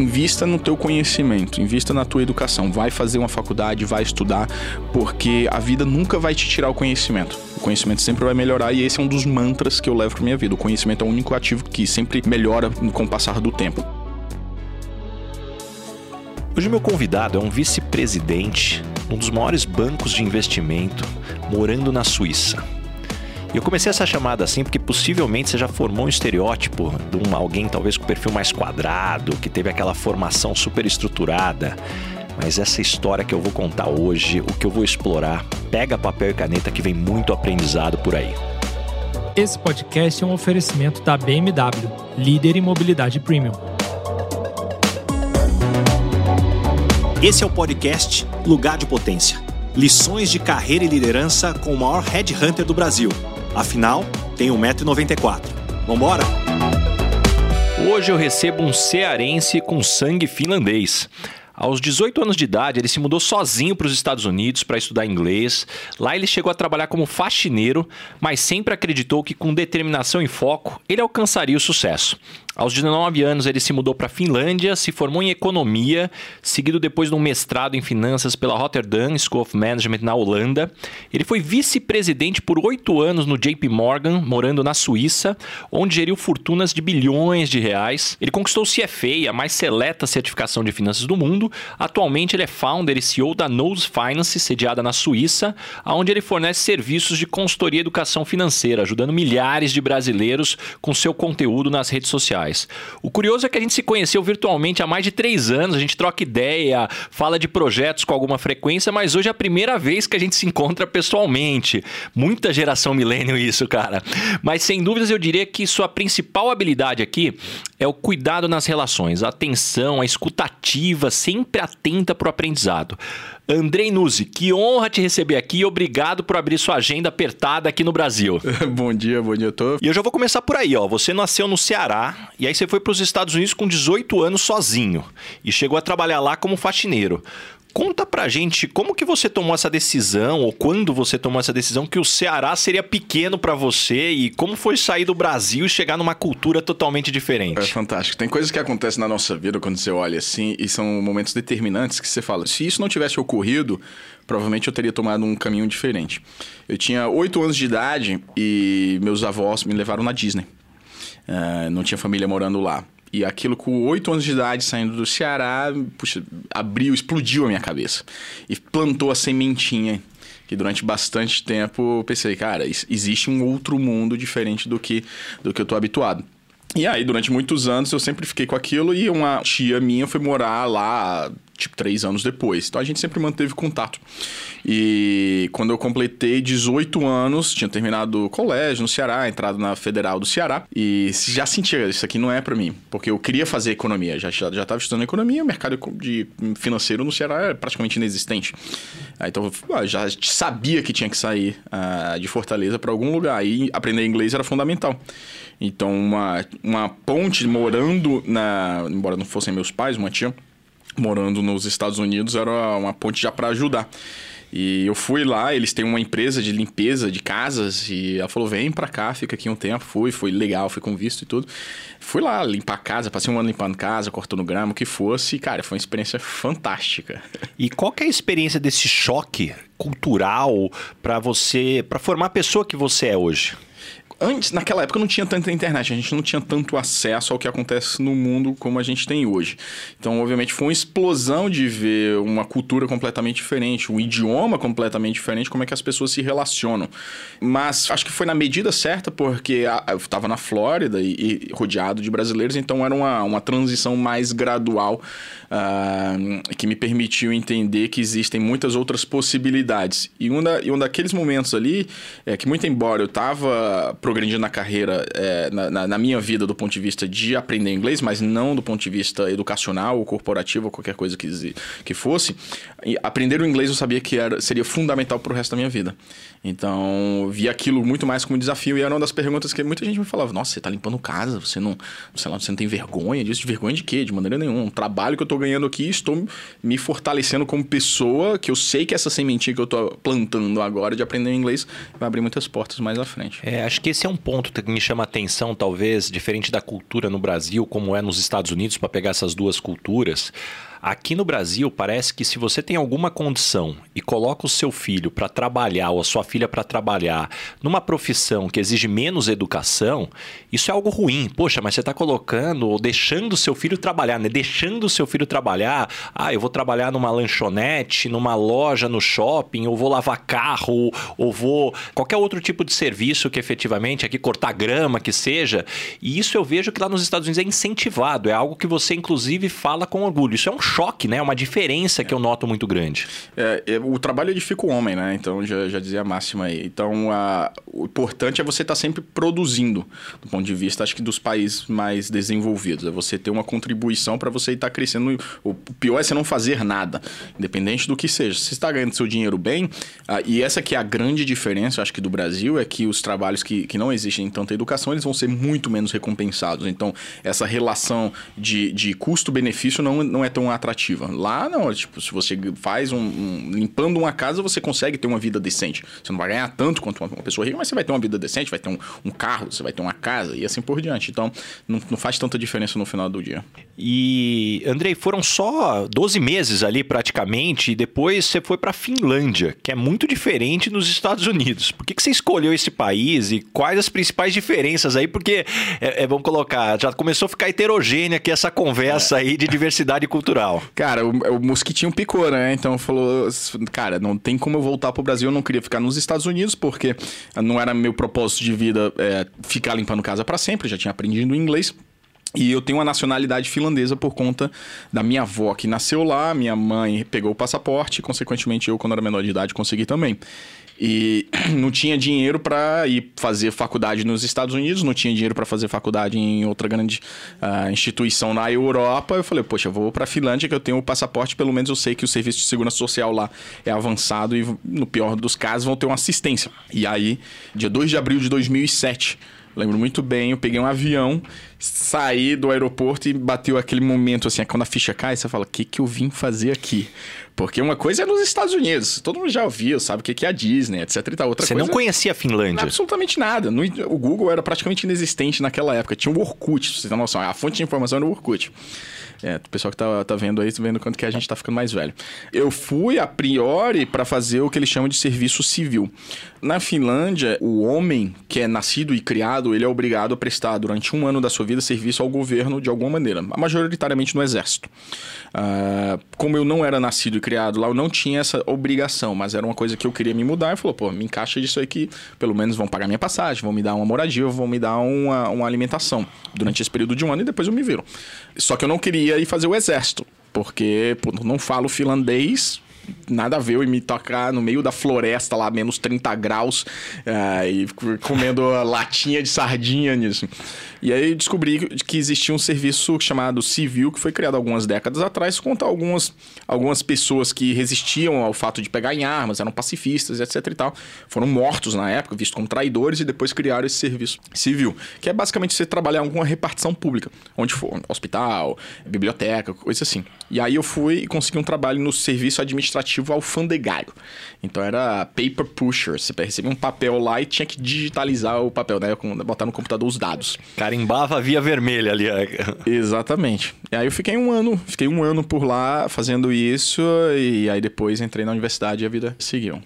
invista no teu conhecimento, invista na tua educação, vai fazer uma faculdade, vai estudar, porque a vida nunca vai te tirar o conhecimento. O conhecimento sempre vai melhorar e esse é um dos mantras que eu levo para minha vida. O conhecimento é o único ativo que sempre melhora com o passar do tempo. Hoje meu convidado é um vice-presidente um dos maiores bancos de investimento, morando na Suíça. E eu comecei essa chamada assim porque possivelmente você já formou um estereótipo de um alguém talvez com perfil mais quadrado, que teve aquela formação super estruturada. Mas essa história que eu vou contar hoje, o que eu vou explorar, pega papel e caneta que vem muito aprendizado por aí. Esse podcast é um oferecimento da BMW, líder em mobilidade premium. Esse é o podcast Lugar de Potência. Lições de carreira e liderança com o maior headhunter do Brasil. Afinal, tem 1,94m. Vambora? Hoje eu recebo um cearense com sangue finlandês. Aos 18 anos de idade, ele se mudou sozinho para os Estados Unidos para estudar inglês. Lá ele chegou a trabalhar como faxineiro, mas sempre acreditou que com determinação e foco ele alcançaria o sucesso. Aos 19 anos, ele se mudou para a Finlândia, se formou em economia, seguido depois de um mestrado em finanças pela Rotterdam School of Management na Holanda. Ele foi vice-presidente por oito anos no JP Morgan, morando na Suíça, onde geriu fortunas de bilhões de reais. Ele conquistou o CFA, a mais seleta certificação de finanças do mundo. Atualmente, ele é founder e CEO da Nose Finance, sediada na Suíça, onde ele fornece serviços de consultoria e educação financeira, ajudando milhares de brasileiros com seu conteúdo nas redes sociais. O curioso é que a gente se conheceu virtualmente há mais de três anos, a gente troca ideia, fala de projetos com alguma frequência, mas hoje é a primeira vez que a gente se encontra pessoalmente. Muita geração milênio isso, cara. Mas sem dúvidas eu diria que sua principal habilidade aqui é o cuidado nas relações, a atenção, a escutativa, sempre atenta para o aprendizado. Andrei Nuzzi, que honra te receber aqui e obrigado por abrir sua agenda apertada aqui no Brasil. bom dia, bom dia, tô. E eu já vou começar por aí, ó. Você nasceu no Ceará e aí você foi para os Estados Unidos com 18 anos sozinho e chegou a trabalhar lá como faxineiro. Conta pra gente como que você tomou essa decisão, ou quando você tomou essa decisão, que o Ceará seria pequeno para você e como foi sair do Brasil e chegar numa cultura totalmente diferente. É fantástico. Tem coisas que acontecem na nossa vida quando você olha assim e são momentos determinantes que você fala, se isso não tivesse ocorrido, provavelmente eu teria tomado um caminho diferente. Eu tinha oito anos de idade e meus avós me levaram na Disney. Uh, não tinha família morando lá. E aquilo com oito anos de idade, saindo do Ceará, puxa, abriu, explodiu a minha cabeça. E plantou a sementinha que durante bastante tempo eu pensei, cara, existe um outro mundo diferente do que, do que eu tô habituado. E aí, durante muitos anos, eu sempre fiquei com aquilo e uma tia minha foi morar lá tipo, três anos depois. Então a gente sempre manteve contato. E quando eu completei 18 anos, tinha terminado o colégio no Ceará, entrado na Federal do Ceará, e já sentia, isso aqui não é para mim, porque eu queria fazer economia, já já estava estudando economia, o mercado de financeiro no Ceará é praticamente inexistente. Então eu já sabia que tinha que sair uh, de Fortaleza para algum lugar, e aprender inglês era fundamental. Então uma, uma ponte morando na, embora não fossem meus pais, uma tia morando nos Estados Unidos era uma ponte já para ajudar. E eu fui lá, eles têm uma empresa de limpeza de casas e ela falou: "Vem para cá, fica aqui um tempo". Fui, foi legal, fui com visto e tudo. Fui lá limpar a casa, passei um ano limpando casa, cortando grama, o que fosse, e, cara, foi uma experiência fantástica. E qual que é a experiência desse choque cultural para você, para formar a pessoa que você é hoje? Antes, naquela época não tinha tanta internet, a gente não tinha tanto acesso ao que acontece no mundo como a gente tem hoje. Então, obviamente, foi uma explosão de ver uma cultura completamente diferente, um idioma completamente diferente, como é que as pessoas se relacionam. Mas acho que foi na medida certa, porque eu estava na Flórida e, e, rodeado de brasileiros, então era uma, uma transição mais gradual uh, que me permitiu entender que existem muitas outras possibilidades. E um, da, e um daqueles momentos ali é que, muito embora eu estava progredindo na carreira, é, na, na, na, minha vida, do ponto de vista de aprender inglês, mas não do ponto de vista educacional ou corporativo ou qualquer coisa que, que fosse. Aprender o inglês eu sabia que era, seria fundamental para o resto da minha vida. Então, vi aquilo muito mais como desafio e era uma das perguntas que muita gente me falava: Nossa, você está limpando casa, você não, sei lá, você não tem vergonha disso? De vergonha de quê? De maneira nenhuma. Um trabalho que eu estou ganhando aqui, estou me fortalecendo como pessoa, que eu sei que essa sementinha que eu estou plantando agora de aprender inglês vai abrir muitas portas mais à frente. É, acho que esse é um ponto que me chama atenção, talvez, diferente da cultura no Brasil, como é nos Estados Unidos, para pegar essas duas culturas. Aqui no Brasil, parece que se você tem alguma condição e coloca o seu filho para trabalhar ou a sua filha para trabalhar numa profissão que exige menos educação, isso é algo ruim. Poxa, mas você está colocando ou deixando o seu filho trabalhar, né? Deixando o seu filho trabalhar. Ah, eu vou trabalhar numa lanchonete, numa loja no shopping, ou vou lavar carro, ou vou. qualquer outro tipo de serviço que efetivamente aqui cortar grama, que seja. E isso eu vejo que lá nos Estados Unidos é incentivado. É algo que você, inclusive, fala com orgulho. Isso é um choque, né? Uma diferença que eu noto muito grande. É, é, o trabalho edifica o homem, né? Então já, já dizia a máxima aí. Então a, o importante é você estar tá sempre produzindo, do ponto de vista, acho que dos países mais desenvolvidos. É você ter uma contribuição para você estar crescendo. O pior é você não fazer nada, independente do que seja. Se está ganhando seu dinheiro bem, ah, e essa que é a grande diferença, acho que do Brasil, é que os trabalhos que, que não existem em tanta educação, eles vão ser muito menos recompensados. Então, essa relação de, de custo-benefício não, não é tão atrativa. Lá não, tipo, se você faz um, um, limpando uma casa, você consegue ter uma vida decente. Você não vai ganhar tanto quanto uma, pessoa rica, mas você vai ter uma vida decente, vai ter um, um carro, você vai ter uma casa e assim por diante. Então, não, não, faz tanta diferença no final do dia. E, Andrei, foram só 12 meses ali praticamente, e depois você foi para Finlândia, que é muito diferente dos Estados Unidos. Por que, que você escolheu esse país e quais as principais diferenças aí? Porque, é, é, vamos colocar, já começou a ficar heterogênea aqui essa conversa é. aí de diversidade cultural legal. Cara, o, o mosquitinho picou, né? Então falou, cara, não tem como eu voltar pro Brasil, eu não queria ficar nos Estados Unidos, porque não era meu propósito de vida é, ficar limpando casa para sempre, já tinha aprendido inglês. E eu tenho uma nacionalidade finlandesa por conta da minha avó que nasceu lá, minha mãe pegou o passaporte, consequentemente eu, quando era menor de idade, consegui também. E não tinha dinheiro para ir fazer faculdade nos Estados Unidos, não tinha dinheiro para fazer faculdade em outra grande uh, instituição na Europa. Eu falei, poxa, vou para a Finlândia que eu tenho o passaporte, pelo menos eu sei que o serviço de segurança social lá é avançado e, no pior dos casos, vão ter uma assistência. E aí, dia 2 de abril de 2007, lembro muito bem, eu peguei um avião, saí do aeroporto e bateu aquele momento assim, quando a ficha cai, você fala, o que, que eu vim fazer aqui? Porque uma coisa é nos Estados Unidos, todo mundo já ouviu, sabe o que é a Disney, etc e tal. Outra Você coisa não conhecia a Finlândia? Absolutamente nada. O Google era praticamente inexistente naquela época. Tinha o Orkut, você tem noção. A fonte de informação era o Orkut. É, o pessoal que tá, tá vendo aí, tá vendo quanto que a gente tá ficando mais velho. Eu fui, a priori, para fazer o que eles chamam de serviço civil. Na Finlândia, o homem que é nascido e criado, ele é obrigado a prestar durante um ano da sua vida serviço ao governo de alguma maneira, majoritariamente no exército. Uh, como eu não era nascido e criado lá, eu não tinha essa obrigação, mas era uma coisa que eu queria me mudar e falou, pô, me encaixa disso aí que pelo menos vão pagar minha passagem, vão me dar uma moradia, vão me dar uma, uma alimentação durante esse período de um ano e depois eu me viro. Só que eu não queria ir fazer o exército, porque pô, não falo finlandês, nada a ver eu me tocar no meio da floresta lá, menos 30 graus, uh, e comendo latinha de sardinha nisso. E aí descobri que existia um serviço chamado Civil, que foi criado algumas décadas atrás, contra algumas, algumas pessoas que resistiam ao fato de pegar em armas, eram pacifistas, etc e tal. Foram mortos na época, vistos como traidores, e depois criaram esse serviço civil, que é basicamente você trabalhar em alguma repartição pública, onde for, hospital, biblioteca, coisa assim. E aí eu fui e consegui um trabalho no serviço administrativo alfandegário. Então era paper pusher, você recebia um papel lá e tinha que digitalizar o papel, né? Botar no computador os dados. Carimbava a via vermelha ali. Exatamente. E aí eu fiquei um ano, fiquei um ano por lá fazendo isso e aí depois entrei na universidade e a vida seguiu.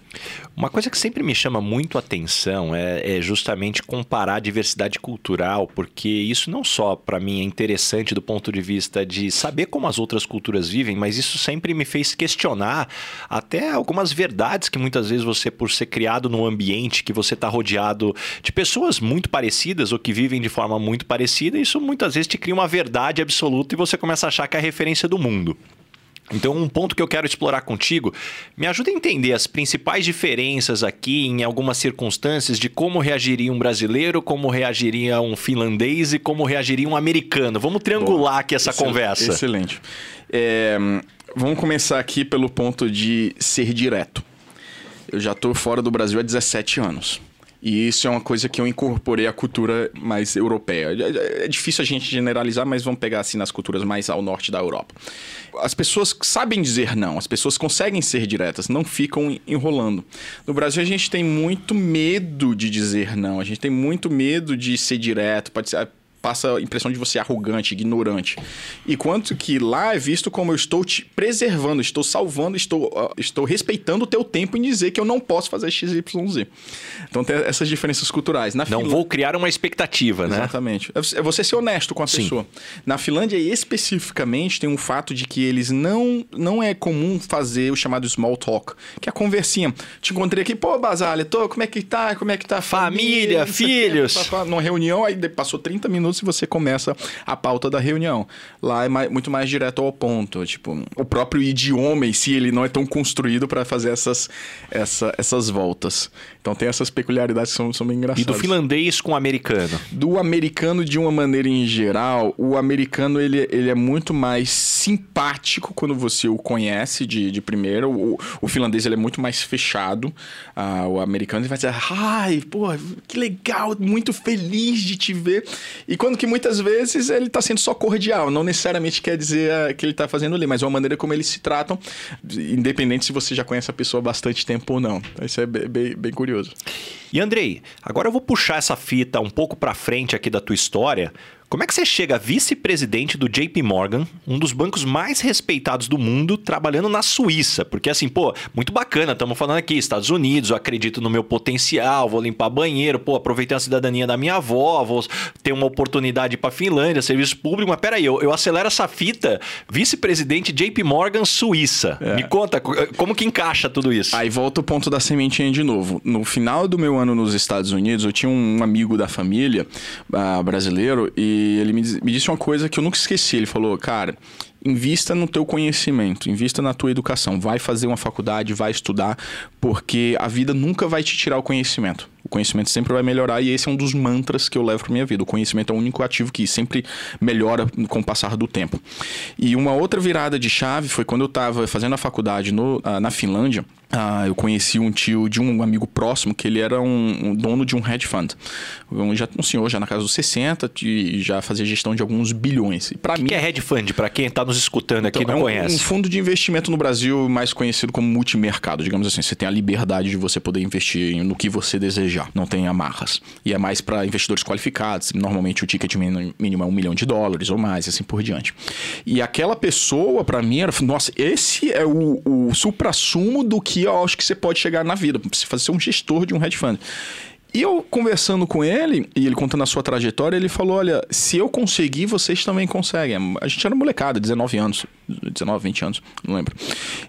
Uma coisa que sempre me chama muito a atenção é, é justamente comparar a diversidade cultural, porque isso não só para mim é interessante do ponto de vista de saber como as outras culturas vivem, mas isso sempre me fez questionar até algumas verdades que muitas vezes você, por ser criado num ambiente que você está rodeado de pessoas muito parecidas ou que vivem de forma muito parecida, isso muitas vezes te cria uma verdade absoluta e você começa a achar que é a referência do mundo. Então, um ponto que eu quero explorar contigo, me ajuda a entender as principais diferenças aqui em algumas circunstâncias de como reagiria um brasileiro, como reagiria um finlandês e como reagiria um americano. Vamos triangular aqui essa Excel conversa. Excelente. É, vamos começar aqui pelo ponto de ser direto. Eu já estou fora do Brasil há 17 anos. E isso é uma coisa que eu incorporei à cultura mais europeia. É, é difícil a gente generalizar, mas vamos pegar assim nas culturas mais ao norte da Europa. As pessoas sabem dizer não, as pessoas conseguem ser diretas, não ficam enrolando. No Brasil a gente tem muito medo de dizer não, a gente tem muito medo de ser direto, pode ser passa a impressão de você arrogante, ignorante. E quanto que lá é visto como eu estou te preservando, estou salvando, estou, uh, estou respeitando o teu tempo em dizer que eu não posso fazer XYZ. Então tem essas diferenças culturais. Na não vou criar uma expectativa, né? Exatamente. É você ser honesto com a Sim. pessoa. Na Finlândia, especificamente, tem um fato de que eles não, não é comum fazer o chamado small talk, que é a conversinha. Te encontrei aqui, pô, Basália, tô, como é que tá? Como é que tá? Família, família filhos. Numa reunião, aí passou 30 minutos se você começa a pauta da reunião. Lá é mais, muito mais direto ao ponto. Tipo, o próprio idioma em si, ele não é tão construído para fazer essas, essa, essas voltas. Então tem essas peculiaridades que são, são bem engraçadas. E do finlandês com o americano? Do americano, de uma maneira em geral, o americano ele, ele é muito mais simpático quando você o conhece de, de primeiro. O, o finlandês ele é muito mais fechado. Ah, o americano ele vai dizer, ai, pô, que legal, muito feliz de te ver. E quando que muitas vezes ele está sendo só cordial, não necessariamente quer dizer ah, que ele está fazendo ali, mas é uma maneira como eles se tratam, independente se você já conhece a pessoa há bastante tempo ou não. Isso é bem, bem, bem curioso. E Andrei, agora eu vou puxar essa fita um pouco para frente aqui da tua história, como é que você chega vice-presidente do JP Morgan, um dos bancos mais respeitados do mundo, trabalhando na Suíça? Porque assim, pô, muito bacana, estamos falando aqui, Estados Unidos, eu acredito no meu potencial, vou limpar banheiro, pô, aproveitei a cidadania da minha avó, vou ter uma oportunidade para Finlândia, serviço público, mas peraí, eu, eu acelero essa fita, vice-presidente JP Morgan Suíça. É. Me conta, como que encaixa tudo isso? Aí volta o ponto da sementinha de novo. No final do meu ano nos Estados Unidos, eu tinha um amigo da família uh, brasileiro e ele me, me disse uma coisa que eu nunca esqueci. Ele falou, cara, invista no teu conhecimento, invista na tua educação, vai fazer uma faculdade, vai estudar, porque a vida nunca vai te tirar o conhecimento. O conhecimento sempre vai melhorar e esse é um dos mantras que eu levo para minha vida. O conhecimento é o único ativo que sempre melhora com o passar do tempo. E uma outra virada de chave foi quando eu estava fazendo a faculdade no, ah, na Finlândia. Ah, eu conheci um tio de um amigo próximo que ele era um, um dono de um hedge fund. Um, já, um senhor já na casa dos 60 e já fazia gestão de alguns bilhões. O que, mim, que é hedge fund, para quem está nos escutando aqui então, não é um, conhece? um fundo de investimento no Brasil mais conhecido como multimercado, digamos assim. Você tem a liberdade de você poder investir no que você desejar, não tem amarras. E é mais para investidores qualificados. Normalmente o ticket mínimo é um milhão de dólares ou mais, assim por diante. E aquela pessoa, para mim, era, nossa, esse é o, o supra-sumo do que eu acho que você pode chegar na vida, você fazer um gestor de um hedge fund. E eu conversando com ele, e ele contando a sua trajetória, ele falou: Olha, se eu conseguir, vocês também conseguem. A gente era molecada, 19 anos, 19, 20 anos, não lembro.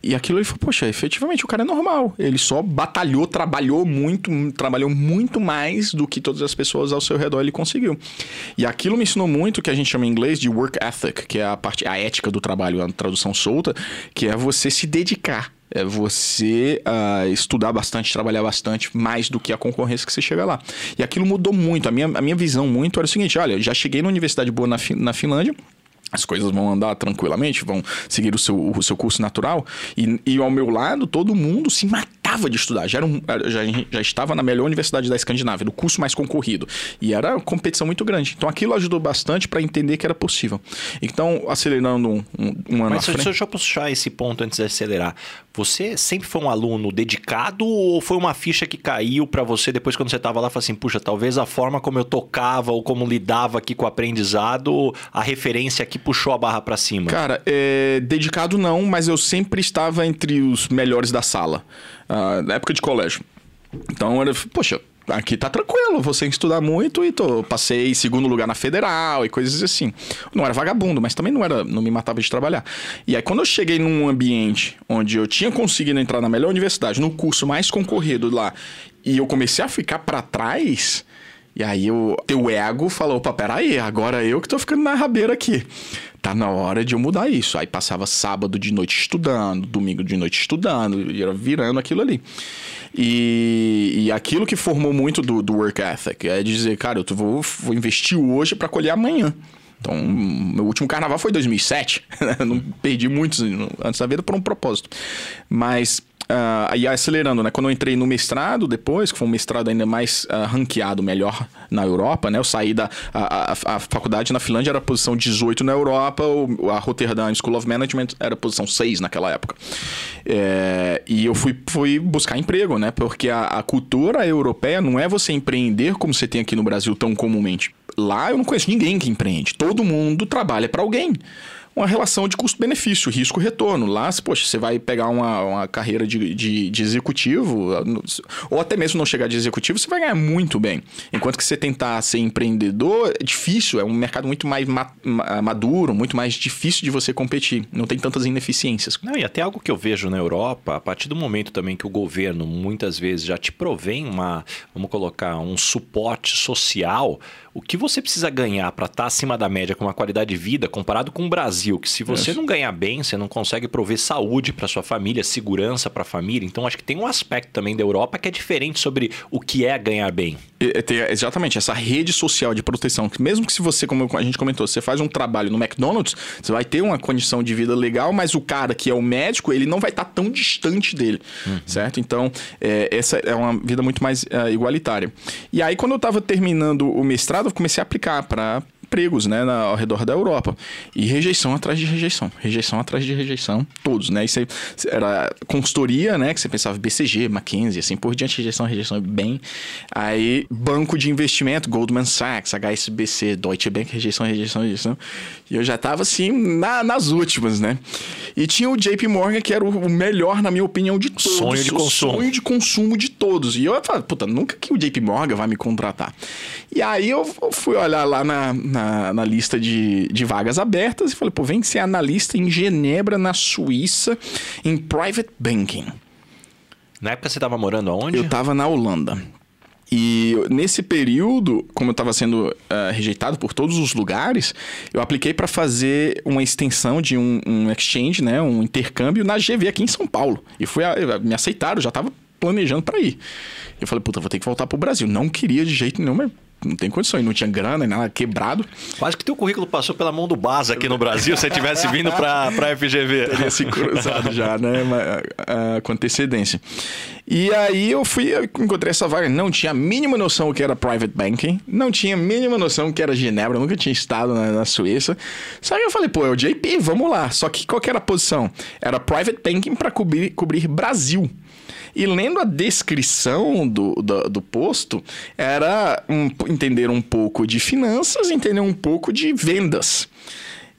E aquilo ele falou: Poxa, efetivamente o cara é normal. Ele só batalhou, trabalhou muito, trabalhou muito mais do que todas as pessoas ao seu redor ele conseguiu. E aquilo me ensinou muito que a gente chama em inglês de work ethic, que é a parte, a ética do trabalho, a tradução solta, que é você se dedicar é você uh, estudar bastante, trabalhar bastante, mais do que a concorrência que você chega lá. E aquilo mudou muito. A minha, a minha visão muito era o seguinte: olha, já cheguei na universidade boa na, na Finlândia, as coisas vão andar tranquilamente, vão seguir o seu, o seu curso natural. E, e ao meu lado, todo mundo se matava de estudar. Já, era um, já, já estava na melhor universidade da Escandinávia, do curso mais concorrido. E era uma competição muito grande. Então aquilo ajudou bastante para entender que era possível. Então, acelerando um, um, um ano Mas frente... deixa eu puxar esse ponto antes de acelerar. Você sempre foi um aluno dedicado ou foi uma ficha que caiu para você depois quando você estava lá? Falou assim, puxa, talvez a forma como eu tocava ou como lidava aqui com o aprendizado, a referência aqui puxou a barra para cima? Cara, é, dedicado não, mas eu sempre estava entre os melhores da sala. Uh, na época de colégio. Então, era, poxa, aqui tá tranquilo, vou sem estudar muito e tô, passei segundo lugar na federal e coisas assim. Não era vagabundo, mas também não era, não me matava de trabalhar. E aí quando eu cheguei num ambiente onde eu tinha conseguido entrar na melhor universidade, no curso mais concorrido lá, e eu comecei a ficar para trás, e aí o teu ego falou, opa, peraí, agora eu que tô ficando na rabeira aqui. Tá na hora de eu mudar isso. Aí passava sábado de noite estudando, domingo de noite estudando, era virando aquilo ali. E, e aquilo que formou muito do, do work ethic é dizer, cara, eu vou, vou investir hoje para colher amanhã. Então, meu último carnaval foi 2007. não perdi muitos antes da vida por um propósito. Mas Uh, aí acelerando, né? Quando eu entrei no mestrado depois, que foi um mestrado ainda mais uh, ranqueado, melhor na Europa, né? Eu saí da a, a, a, faculdade na Finlândia era posição 18 na Europa, o, a Rotterdam School of Management era posição 6 naquela época. É, e eu fui, fui buscar emprego, né? Porque a, a cultura europeia não é você empreender como você tem aqui no Brasil tão comumente. Lá eu não conheço ninguém que empreende. Todo mundo trabalha para alguém uma relação de custo-benefício, risco-retorno. Lá, poxa, você vai pegar uma, uma carreira de, de, de, executivo, ou até mesmo não chegar de executivo, você vai ganhar muito bem. Enquanto que você tentar ser empreendedor, é difícil, é um mercado muito mais maduro, muito mais difícil de você competir. Não tem tantas ineficiências. Não, e até algo que eu vejo na Europa, a partir do momento também que o governo muitas vezes já te provém uma, vamos colocar, um suporte social, o que você precisa ganhar para estar tá acima da média com uma qualidade de vida comparado com o Brasil, que se você Isso. não ganhar bem, você não consegue prover saúde para sua família, segurança para a família. Então acho que tem um aspecto também da Europa que é diferente sobre o que é ganhar bem. É, exatamente, essa rede social de proteção, que mesmo que se você, como a gente comentou, você faz um trabalho no McDonald's, você vai ter uma condição de vida legal, mas o cara que é o médico, ele não vai estar tá tão distante dele, uhum. certo? Então, é, essa é uma vida muito mais é, igualitária. E aí, quando eu estava terminando o mestrado, comecei a aplicar para empregos, né, na, ao redor da Europa. E rejeição atrás de rejeição, rejeição atrás de rejeição, todos, né? Isso era consultoria, né, que você pensava BCG, McKinsey, assim por diante, rejeição, rejeição bem. Aí banco de investimento, Goldman Sachs, HSBC, Deutsche Bank, rejeição, rejeição, rejeição. E eu já tava assim na, nas últimas, né? E tinha o JP Morgan, que era o melhor, na minha opinião, de todos. Sonho de consumo. Sonho de consumo de todos. E eu falei, puta, nunca que o JP Morgan vai me contratar. E aí eu fui olhar lá na, na, na, lista de, de vagas abertas e falei, pô, vem ser analista em Genebra, na Suíça, em private banking. Na época você estava morando aonde? Eu estava na Holanda. E nesse período, como eu estava sendo uh, rejeitado por todos os lugares, eu apliquei para fazer uma extensão de um, um, exchange, né, um intercâmbio na GV aqui em São Paulo. E foi a, me aceitaram, já estava planejando para ir. Eu falei, puta, vou ter que voltar pro Brasil. Não queria de jeito nenhum, mas não tem condições, não tinha grana, nada, quebrado. Quase que teu currículo passou pela mão do Baza aqui no Brasil, se você tivesse vindo para a FGV. Teria se cruzado já, né? Com antecedência. E aí eu fui, eu encontrei essa vaga, não tinha a mínima noção o que era private banking, não tinha a mínima noção o que era Genebra, nunca tinha estado na, na Suíça. Só que eu falei, pô, é o JP, vamos lá. Só que qual que era a posição? Era private banking para cobrir, cobrir Brasil. E lendo a descrição do, do, do posto, era um, entender um pouco de finanças, entender um pouco de vendas.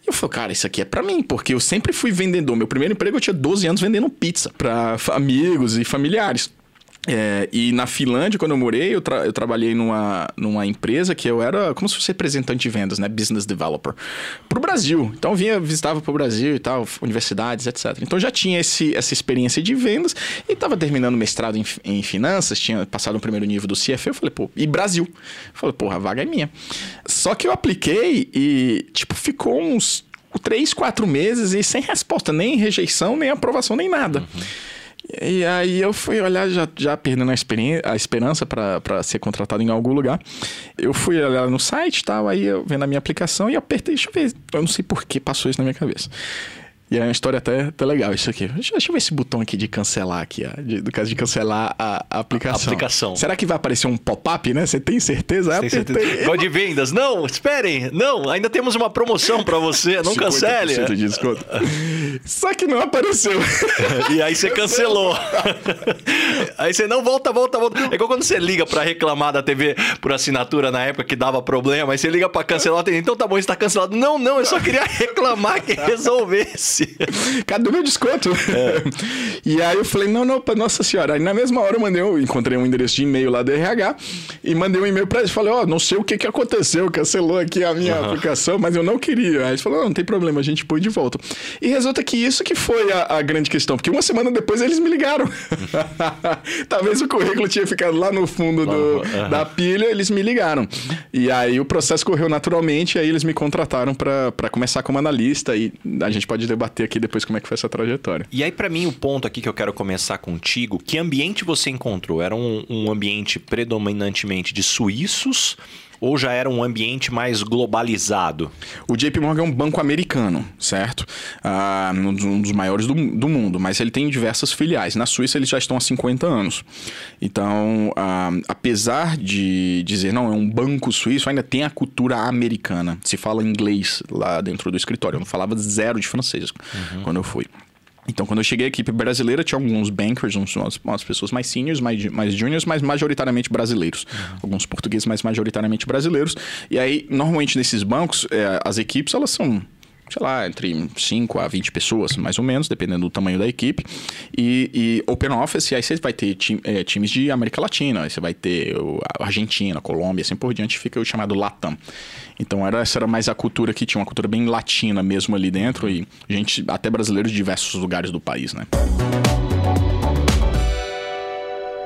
E eu falei, cara, isso aqui é para mim, porque eu sempre fui vendedor. Meu primeiro emprego eu tinha 12 anos vendendo pizza para amigos e familiares. É, e na Finlândia, quando eu morei, eu, tra eu, trabalhei numa, numa empresa que eu era como se fosse representante de vendas, né? Business developer. Para o Brasil. Então vinha, visitava para o Brasil e tal, universidades, etc. Então já tinha esse, essa experiência de vendas e estava terminando mestrado em, em, finanças, tinha passado o primeiro nível do CFA. Eu falei, pô, e Brasil? Eu falei, porra, a vaga é minha. Só que eu apliquei e, tipo, ficou uns três, quatro meses e sem resposta, nem rejeição, nem aprovação, nem nada. Uhum. E aí eu fui olhar, já, já perdendo a, a esperança para ser contratado em algum lugar. Eu fui olhar no site e tal, aí eu vendo a minha aplicação e apertei, deixa eu ver. Eu não sei por que passou isso na minha cabeça. E é uma história até, até legal isso aqui. Deixa, deixa eu ver esse botão aqui de cancelar aqui, ó, de, do caso de cancelar a, a aplicação. A aplicação. Será que vai aparecer um pop-up, né? Você tem certeza? Tem certeza. Código de vendas. Não, esperem. Não, ainda temos uma promoção para você. Não cancele. de desconto. Só que não apareceu. e aí você cancelou. aí você não volta, volta, volta. É igual quando você liga para reclamar da TV por assinatura na época que dava problema, aí você liga para cancelar, então tá bom, está cancelado. Não, não, eu só queria reclamar que resolvesse. Cadê o meu desconto? É. E aí eu falei, não, não, nossa senhora. Aí na mesma hora eu mandei, eu encontrei um endereço de e-mail lá do RH e mandei um e-mail para eles. Falei, ó, oh, não sei o que que aconteceu, cancelou aqui a minha uhum. aplicação, mas eu não queria. Aí eles falaram, não, não tem problema, a gente põe de volta. E resulta que isso que foi a, a grande questão, porque uma semana depois eles me ligaram. Talvez o currículo tinha ficado lá no fundo do, uhum. da pilha, eles me ligaram. E aí o processo correu naturalmente, aí eles me contrataram para começar como analista e a gente pode debater debater aqui depois como é que foi essa trajetória. E aí, para mim, o ponto aqui que eu quero começar contigo, que ambiente você encontrou? Era um, um ambiente predominantemente de suíços Ou já era um ambiente mais globalizado? O JP Morgan é um banco americano, certo? Ah, um dos maiores do, do mundo, mas ele tem diversas filiais. Na Suíça eles já estão há 50 anos. Então, ah, apesar de dizer, não, é um banco suíço, ainda tem a cultura americana. Se fala inglês lá dentro do escritório. Eu não falava zero de francês uhum. quando eu fui. Então, quando eu cheguei à equipe brasileira, tinha alguns bankers, uns, umas, umas pessoas mais seniors, mais, mais juniors, mas majoritariamente brasileiros. Uhum. Alguns portugueses, mas majoritariamente brasileiros. E aí, normalmente nesses bancos, é, as equipes, elas são sei lá, entre 5 a 20 pessoas, mais ou menos, dependendo do tamanho da equipe. E, e Open Office, aí você vai ter time, é, times de América Latina, aí você vai ter Argentina, Colômbia, assim por diante, fica o chamado Latam. Então era, essa era mais a cultura que tinha, uma cultura bem latina mesmo ali dentro, e gente, até brasileiros de diversos lugares do país, né?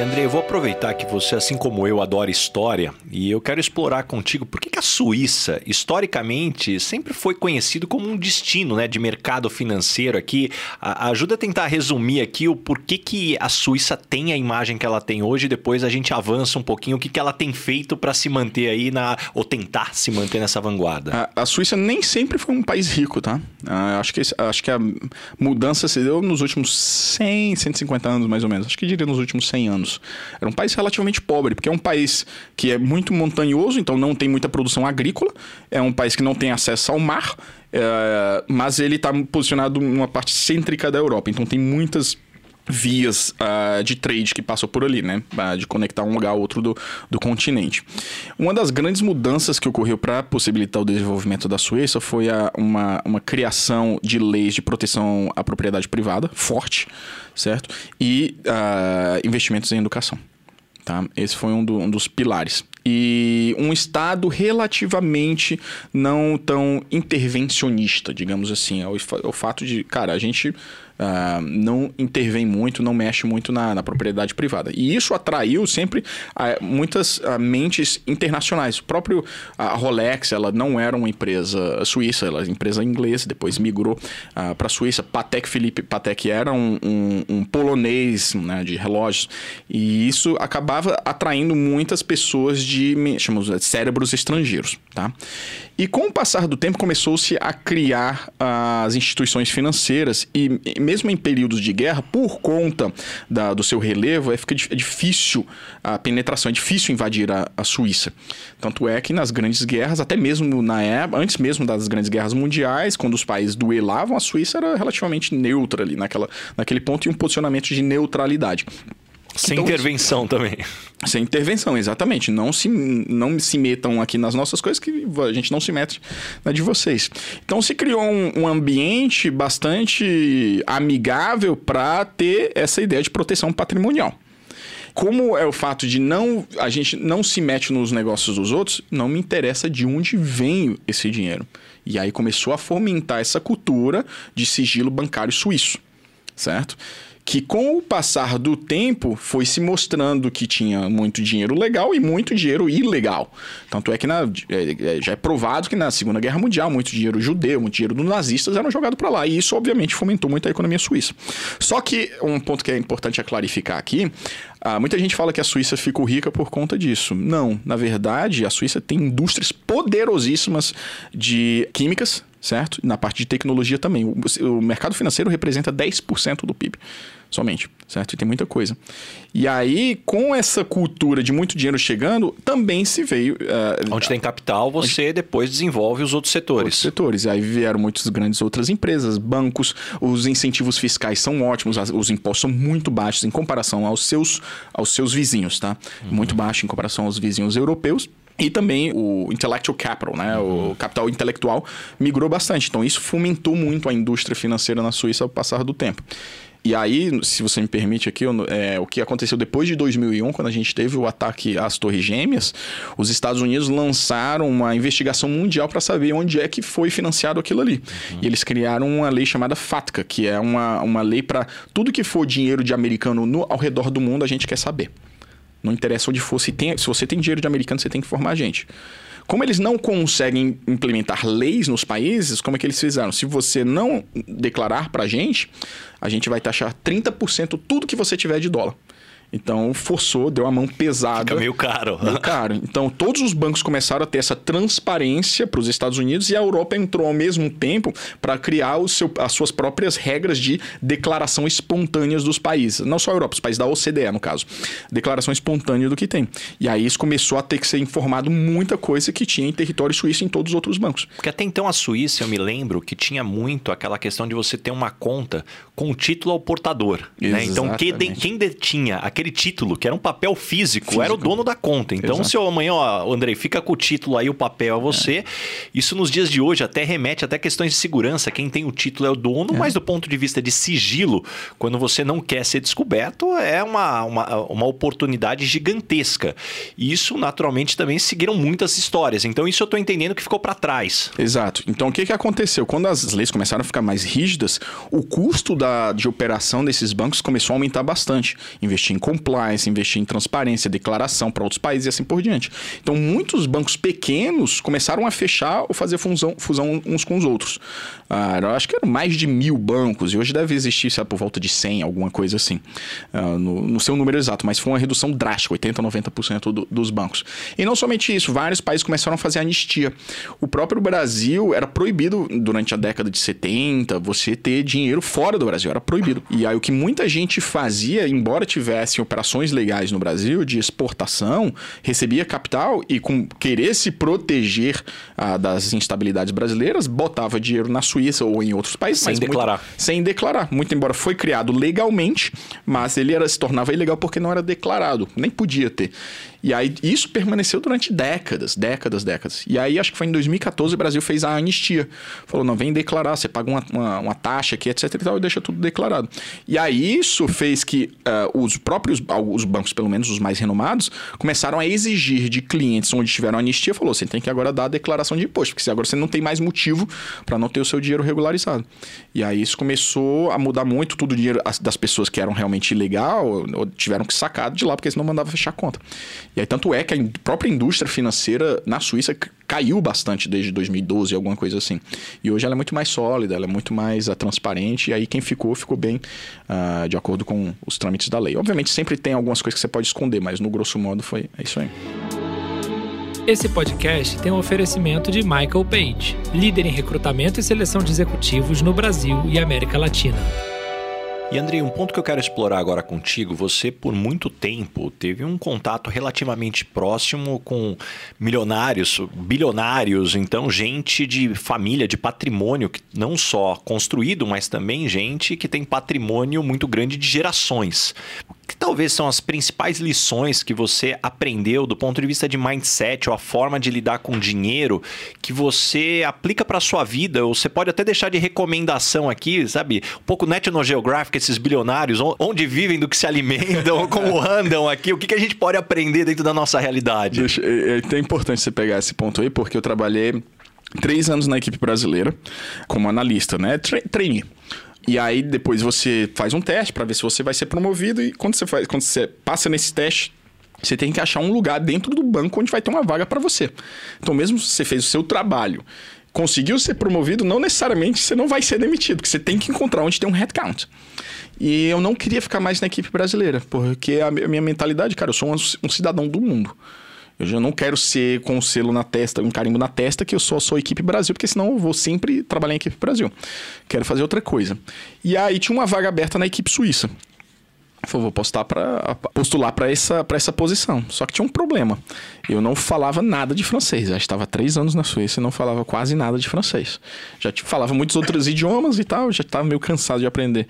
André, eu vou aproveitar que você, assim como eu, adora história e eu quero explorar contigo por que, que a Suíça, historicamente, sempre foi conhecido como um destino né, de mercado financeiro aqui. A, ajuda a tentar resumir aqui o porquê que a Suíça tem a imagem que ela tem hoje, depois a gente avança um pouquinho o que, que ela tem feito para se manter aí na. ou tentar se manter nessa vanguarda. A, a Suíça nem sempre foi um país rico, tá? Uh, acho, que, acho que a mudança se deu nos últimos 100, 150 anos, mais ou menos. Acho que diria nos últimos 100 anos anos. Era um país relativamente pobre, porque é um país que é muito montanhoso, então não tem muita produção agrícola, é um país que não tem acesso ao mar, é, mas ele está posicionado numa parte cêntrica da Europa, então tem muitas vias uh, de trade que passam por ali, né? Uh, de conectar um lugar ao outro do, do continente. Uma das grandes mudanças que ocorreu para possibilitar o desenvolvimento da Suíça foi a, uma, uma criação de leis de proteção à propriedade privada forte, certo? E uh, investimentos em educação. Tá? Esse foi um, do, um dos pilares. E um Estado relativamente não tão intervencionista, digamos assim. É o, é o fato de, cara, a gente uh, não intervém muito, não mexe muito na, na propriedade privada. E isso atraiu sempre uh, muitas uh, mentes internacionais. O próprio Rolex, ela não era uma empresa suíça, ela era uma empresa inglesa, depois migrou para a Suíça. Patek Philippe Patek era um, um, um polonês né, de relógios. E isso acabava atraindo muitas pessoas de chamamos, de cérebros estrangeiros. Tá? E com o passar do tempo começou-se a criar as instituições financeiras e mesmo em períodos de guerra, por conta da, do seu relevo, é, fica é difícil a penetração, é difícil invadir a, a, Suíça. Tanto é que nas grandes guerras, até mesmo na época, antes mesmo das grandes guerras mundiais, quando os países duelavam, a Suíça era relativamente neutra ali naquela, naquele ponto e um posicionamento de neutralidade. Sem então, intervenção também. Sem intervenção, exatamente. Não se, não se metam aqui nas nossas coisas que a gente não se mete na de vocês. Então se criou um, um ambiente bastante amigável para ter essa ideia de proteção patrimonial. Como é o fato de não a gente não se mete nos negócios dos outros, não me interessa de onde vem esse dinheiro. E aí começou a fomentar essa cultura de sigilo bancário suíço, certo? Que com o passar do tempo foi se mostrando que tinha muito dinheiro legal e muito dinheiro ilegal. Tanto é que na, é, é já é provado que na Segunda Guerra Mundial muito dinheiro judeu, muito dinheiro dos nazistas eram jogado para lá e isso obviamente fomentou muito a economia suíça. Só que um ponto que é importante a clarificar aqui, ah, muita gente fala que a Suíça ficou rica por conta disso. Não, na verdade a Suíça tem indústrias poderosíssimas de químicas, certo? Na parte de tecnologia também. O, o mercado financeiro representa 10% do PIB somente, certo? E tem muita coisa. E aí, com essa cultura de muito dinheiro chegando, também se veio. Uh, onde tem capital, você onde... depois desenvolve os outros setores. Outros setores. E aí vieram muitas grandes outras empresas, bancos, os incentivos fiscais são ótimos, os impostos são muito baixos em comparação aos seus, aos seus vizinhos, tá? Uhum. Muito baixo em comparação aos vizinhos europeus. E também o intellectual capital, né? Uhum. O capital intelectual migrou bastante. Então isso fomentou muito a indústria financeira na Suíça ao passar do tempo. E aí, se você me permite aqui, é, o que aconteceu depois de 2001, quando a gente teve o ataque às Torres Gêmeas, os Estados Unidos lançaram uma investigação mundial para saber onde é que foi financiado aquilo ali. Uhum. E eles criaram uma lei chamada FATCA, que é uma, uma lei para tudo que for dinheiro de americano no, ao redor do mundo, a gente quer saber. Não interessa onde for, se, tem, se você tem dinheiro de americano, você tem que informar a gente. Como eles não conseguem implementar leis nos países, como é que eles fizeram? Se você não declarar para a gente, a gente vai taxar 30% tudo que você tiver de dólar. Então forçou, deu a mão pesada. Fica meio caro. Meio caro. Então todos os bancos começaram a ter essa transparência para os Estados Unidos e a Europa entrou ao mesmo tempo para criar o seu, as suas próprias regras de declaração espontâneas dos países. Não só a Europa, os países da OCDE, no caso. Declaração espontânea do que tem. E aí isso começou a ter que ser informado muita coisa que tinha em território suíço e em todos os outros bancos. Porque até então a Suíça, eu me lembro que tinha muito aquela questão de você ter uma conta com título ao portador. Né? Então quem, quem detinha aquele aquele título, que era um papel físico, físico. era o dono da conta. Então, Exato. se eu amanhã, ó, Andrei, fica com o título aí, o papel é você. É. Isso nos dias de hoje até remete até questões de segurança. Quem tem o título é o dono, é. mas do ponto de vista de sigilo, quando você não quer ser descoberto, é uma, uma, uma oportunidade gigantesca. E isso, naturalmente, também seguiram muitas histórias. Então, isso eu estou entendendo que ficou para trás. Exato. Então, o que, que aconteceu? Quando as leis começaram a ficar mais rígidas, o custo da, de operação desses bancos começou a aumentar bastante. Investir em compliance, investir em transparência, declaração para outros países e assim por diante. Então, muitos bancos pequenos começaram a fechar ou fazer fusão, fusão uns com os outros. Ah, eu acho que eram mais de mil bancos e hoje deve existir, sabe, por volta de 100, alguma coisa assim. Ah, no, no seu número exato, mas foi uma redução drástica, 80%, 90% do, dos bancos. E não somente isso, vários países começaram a fazer anistia. O próprio Brasil era proibido durante a década de 70 você ter dinheiro fora do Brasil, era proibido. E aí o que muita gente fazia, embora tivesse operações legais no Brasil de exportação, recebia capital e com querer se proteger ah, das instabilidades brasileiras, botava dinheiro na Suíça ou em outros países. Sem declarar. Muito, sem declarar. Muito embora foi criado legalmente, mas ele era, se tornava ilegal porque não era declarado. Nem podia ter. E aí isso permaneceu durante décadas, décadas, décadas. E aí acho que foi em 2014 o Brasil fez a anistia. Falou, não, vem declarar, você paga uma, uma, uma taxa aqui, etc e tal, e deixa tudo declarado. E aí isso fez que uh, os próprios, os bancos, pelo menos os mais renomados, começaram a exigir de clientes onde tiveram anistia, falou, você tem que agora dar a declaração de imposto, porque agora você não tem mais motivo para não ter o seu dinheiro regularizado. E aí isso começou a mudar muito, tudo o dinheiro das pessoas que eram realmente ilegal, ou tiveram que sacar de lá, porque senão mandava fechar a conta. E aí, tanto é que a própria indústria financeira na Suíça caiu bastante desde 2012, alguma coisa assim. E hoje ela é muito mais sólida, ela é muito mais uh, transparente, e aí quem ficou, ficou bem uh, de acordo com os trâmites da lei. Obviamente, sempre tem algumas coisas que você pode esconder, mas no grosso modo foi é isso aí. Esse podcast tem um oferecimento de Michael Page, líder em recrutamento e seleção de executivos no Brasil e América Latina. E Andrei, um ponto que eu quero explorar agora contigo, você por muito tempo teve um contato relativamente próximo com milionários, bilionários, então gente de família, de patrimônio, não só construído, mas também gente que tem patrimônio muito grande de gerações que talvez são as principais lições que você aprendeu do ponto de vista de mindset ou a forma de lidar com dinheiro que você aplica para sua vida? Ou você pode até deixar de recomendação aqui, sabe? Um pouco National Geographic, esses bilionários, onde vivem, do que se alimentam, como andam aqui, o que, a gente pode aprender dentro da nossa realidade? Deixa, é, é importante você pegar esse ponto aí, porque eu trabalhei três anos na equipe brasileira como analista, né? Trainee. E aí depois você faz um teste para ver se você vai ser promovido e quando você faz, quando você passa nesse teste, você tem que achar um lugar dentro do banco onde vai ter uma vaga para você. Então mesmo se você fez o seu trabalho, conseguiu ser promovido, não necessariamente você não vai ser demitido, porque você tem que encontrar onde tem um headcount. E eu não queria ficar mais na equipe brasileira, porque a minha mentalidade, cara, eu sou um cidadão do mundo. Eu já não quero ser com um selo na testa, um carimbo na testa, que eu só sou equipe Brasil, porque senão eu vou sempre trabalhar em equipe Brasil. Quero fazer outra coisa. E aí tinha uma vaga aberta na equipe suíça. Falei, vou postar para postular para essa, essa posição. Só que tinha um problema. Eu não falava nada de francês. Eu estava três anos na Suíça e não falava quase nada de francês. Já falava muitos outros idiomas e tal, já estava meio cansado de aprender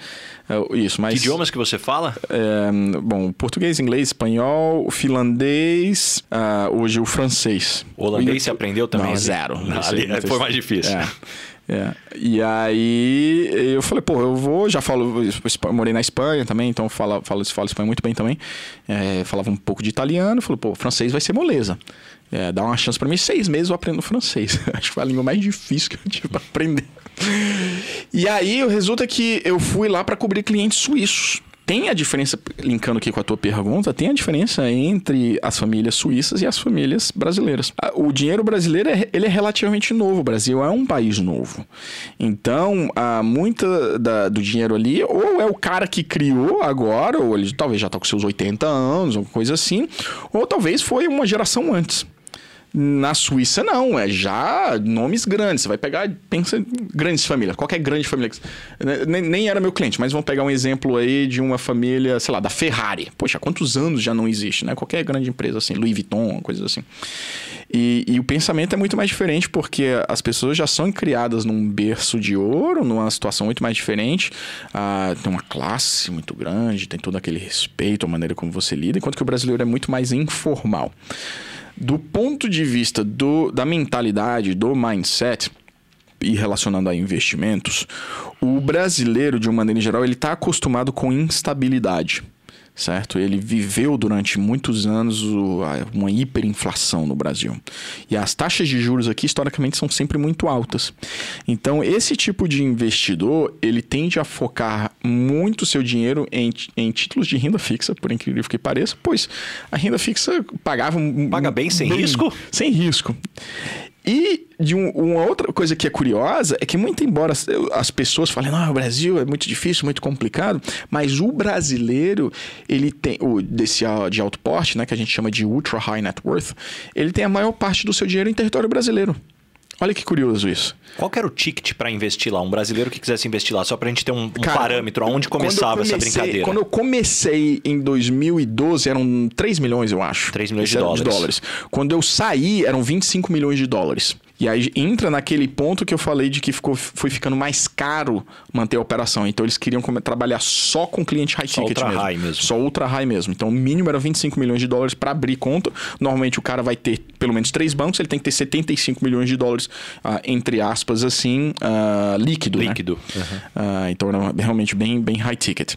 uh, isso. Mas, que idiomas que você fala? É, bom, português, inglês, espanhol, finlandês, uh, hoje o francês. O holandês você aprendeu também? Não, zero. Não, ali, foi mais difícil. É. É. E aí eu falei, pô, eu vou, já falo, morei na Espanha também, então falo, falo, falo espanhol muito bem também. É, falava um pouco de italiano, falei, pô, francês vai ser moleza. É, dá uma chance para mim, seis meses eu aprendo francês. Acho que foi a língua mais difícil que eu tive para aprender. E aí o resultado é que eu fui lá para cobrir clientes suíços tem a diferença, linkando aqui com a tua pergunta, tem a diferença entre as famílias suíças e as famílias brasileiras. O dinheiro brasileiro é, ele é relativamente novo. O Brasil é um país novo. Então, há muita da, do dinheiro ali, ou é o cara que criou agora, ou ele talvez já está com seus 80 anos, ou coisa assim, ou talvez foi uma geração antes. Na Suíça, não. É já nomes grandes. Você vai pegar, pensa grandes famílias. Qualquer grande família. Nem, nem, era meu cliente, mas vamos pegar um exemplo aí de uma família, sei lá, da Ferrari. Poxa, quantos anos já não existe, né? Qualquer grande empresa assim, Louis Vuitton, coisas assim. E, e o pensamento é muito mais diferente porque as pessoas já são criadas num berço de ouro, numa situação muito mais diferente. Ah, tem uma classe muito grande, tem todo aquele respeito, a maneira como você lida, enquanto que o brasileiro é muito mais informal. Do ponto de vista do, da mentalidade, do mindset, e relacionando a investimentos, o brasileiro, de uma maneira geral, ele está acostumado com instabilidade certo? Ele viveu durante muitos anos uma hiperinflação no Brasil. E as taxas de juros aqui, historicamente, são sempre muito altas. Então, esse tipo de investidor, ele tende a focar muito seu dinheiro em, em títulos de renda fixa, por incrível que pareça, pois a renda fixa pagava... Paga bem, sem bem, risco? Sem risco. E de um, uma outra coisa que é curiosa é que, muito embora as, as pessoas falem, não, o Brasil é muito difícil, muito complicado, mas o brasileiro, ele tem, o, desse de alto porte, né, que a gente chama de ultra high net worth, ele tem a maior parte do seu dinheiro em território brasileiro. Olha que curioso isso. Qual era o ticket para investir lá? Um brasileiro que quisesse investir lá, só para a gente ter um, um Cara, parâmetro, aonde começava comecei, essa brincadeira? Quando eu comecei em 2012, eram 3 milhões, eu acho. 3 milhões de dólares. de dólares. Quando eu saí, eram 25 milhões de dólares. E aí entra naquele ponto que eu falei de que ficou, foi ficando mais caro manter a operação. Então eles queriam trabalhar só com cliente high só ticket ultra mesmo. High mesmo. Só ultra high mesmo. Então o mínimo era 25 milhões de dólares para abrir conta. Normalmente o cara vai ter pelo menos três bancos, ele tem que ter 75 milhões de dólares, uh, entre aspas, assim, líquido. Né? Líquido. Né? Uhum. Uh, então era realmente bem, bem high ticket.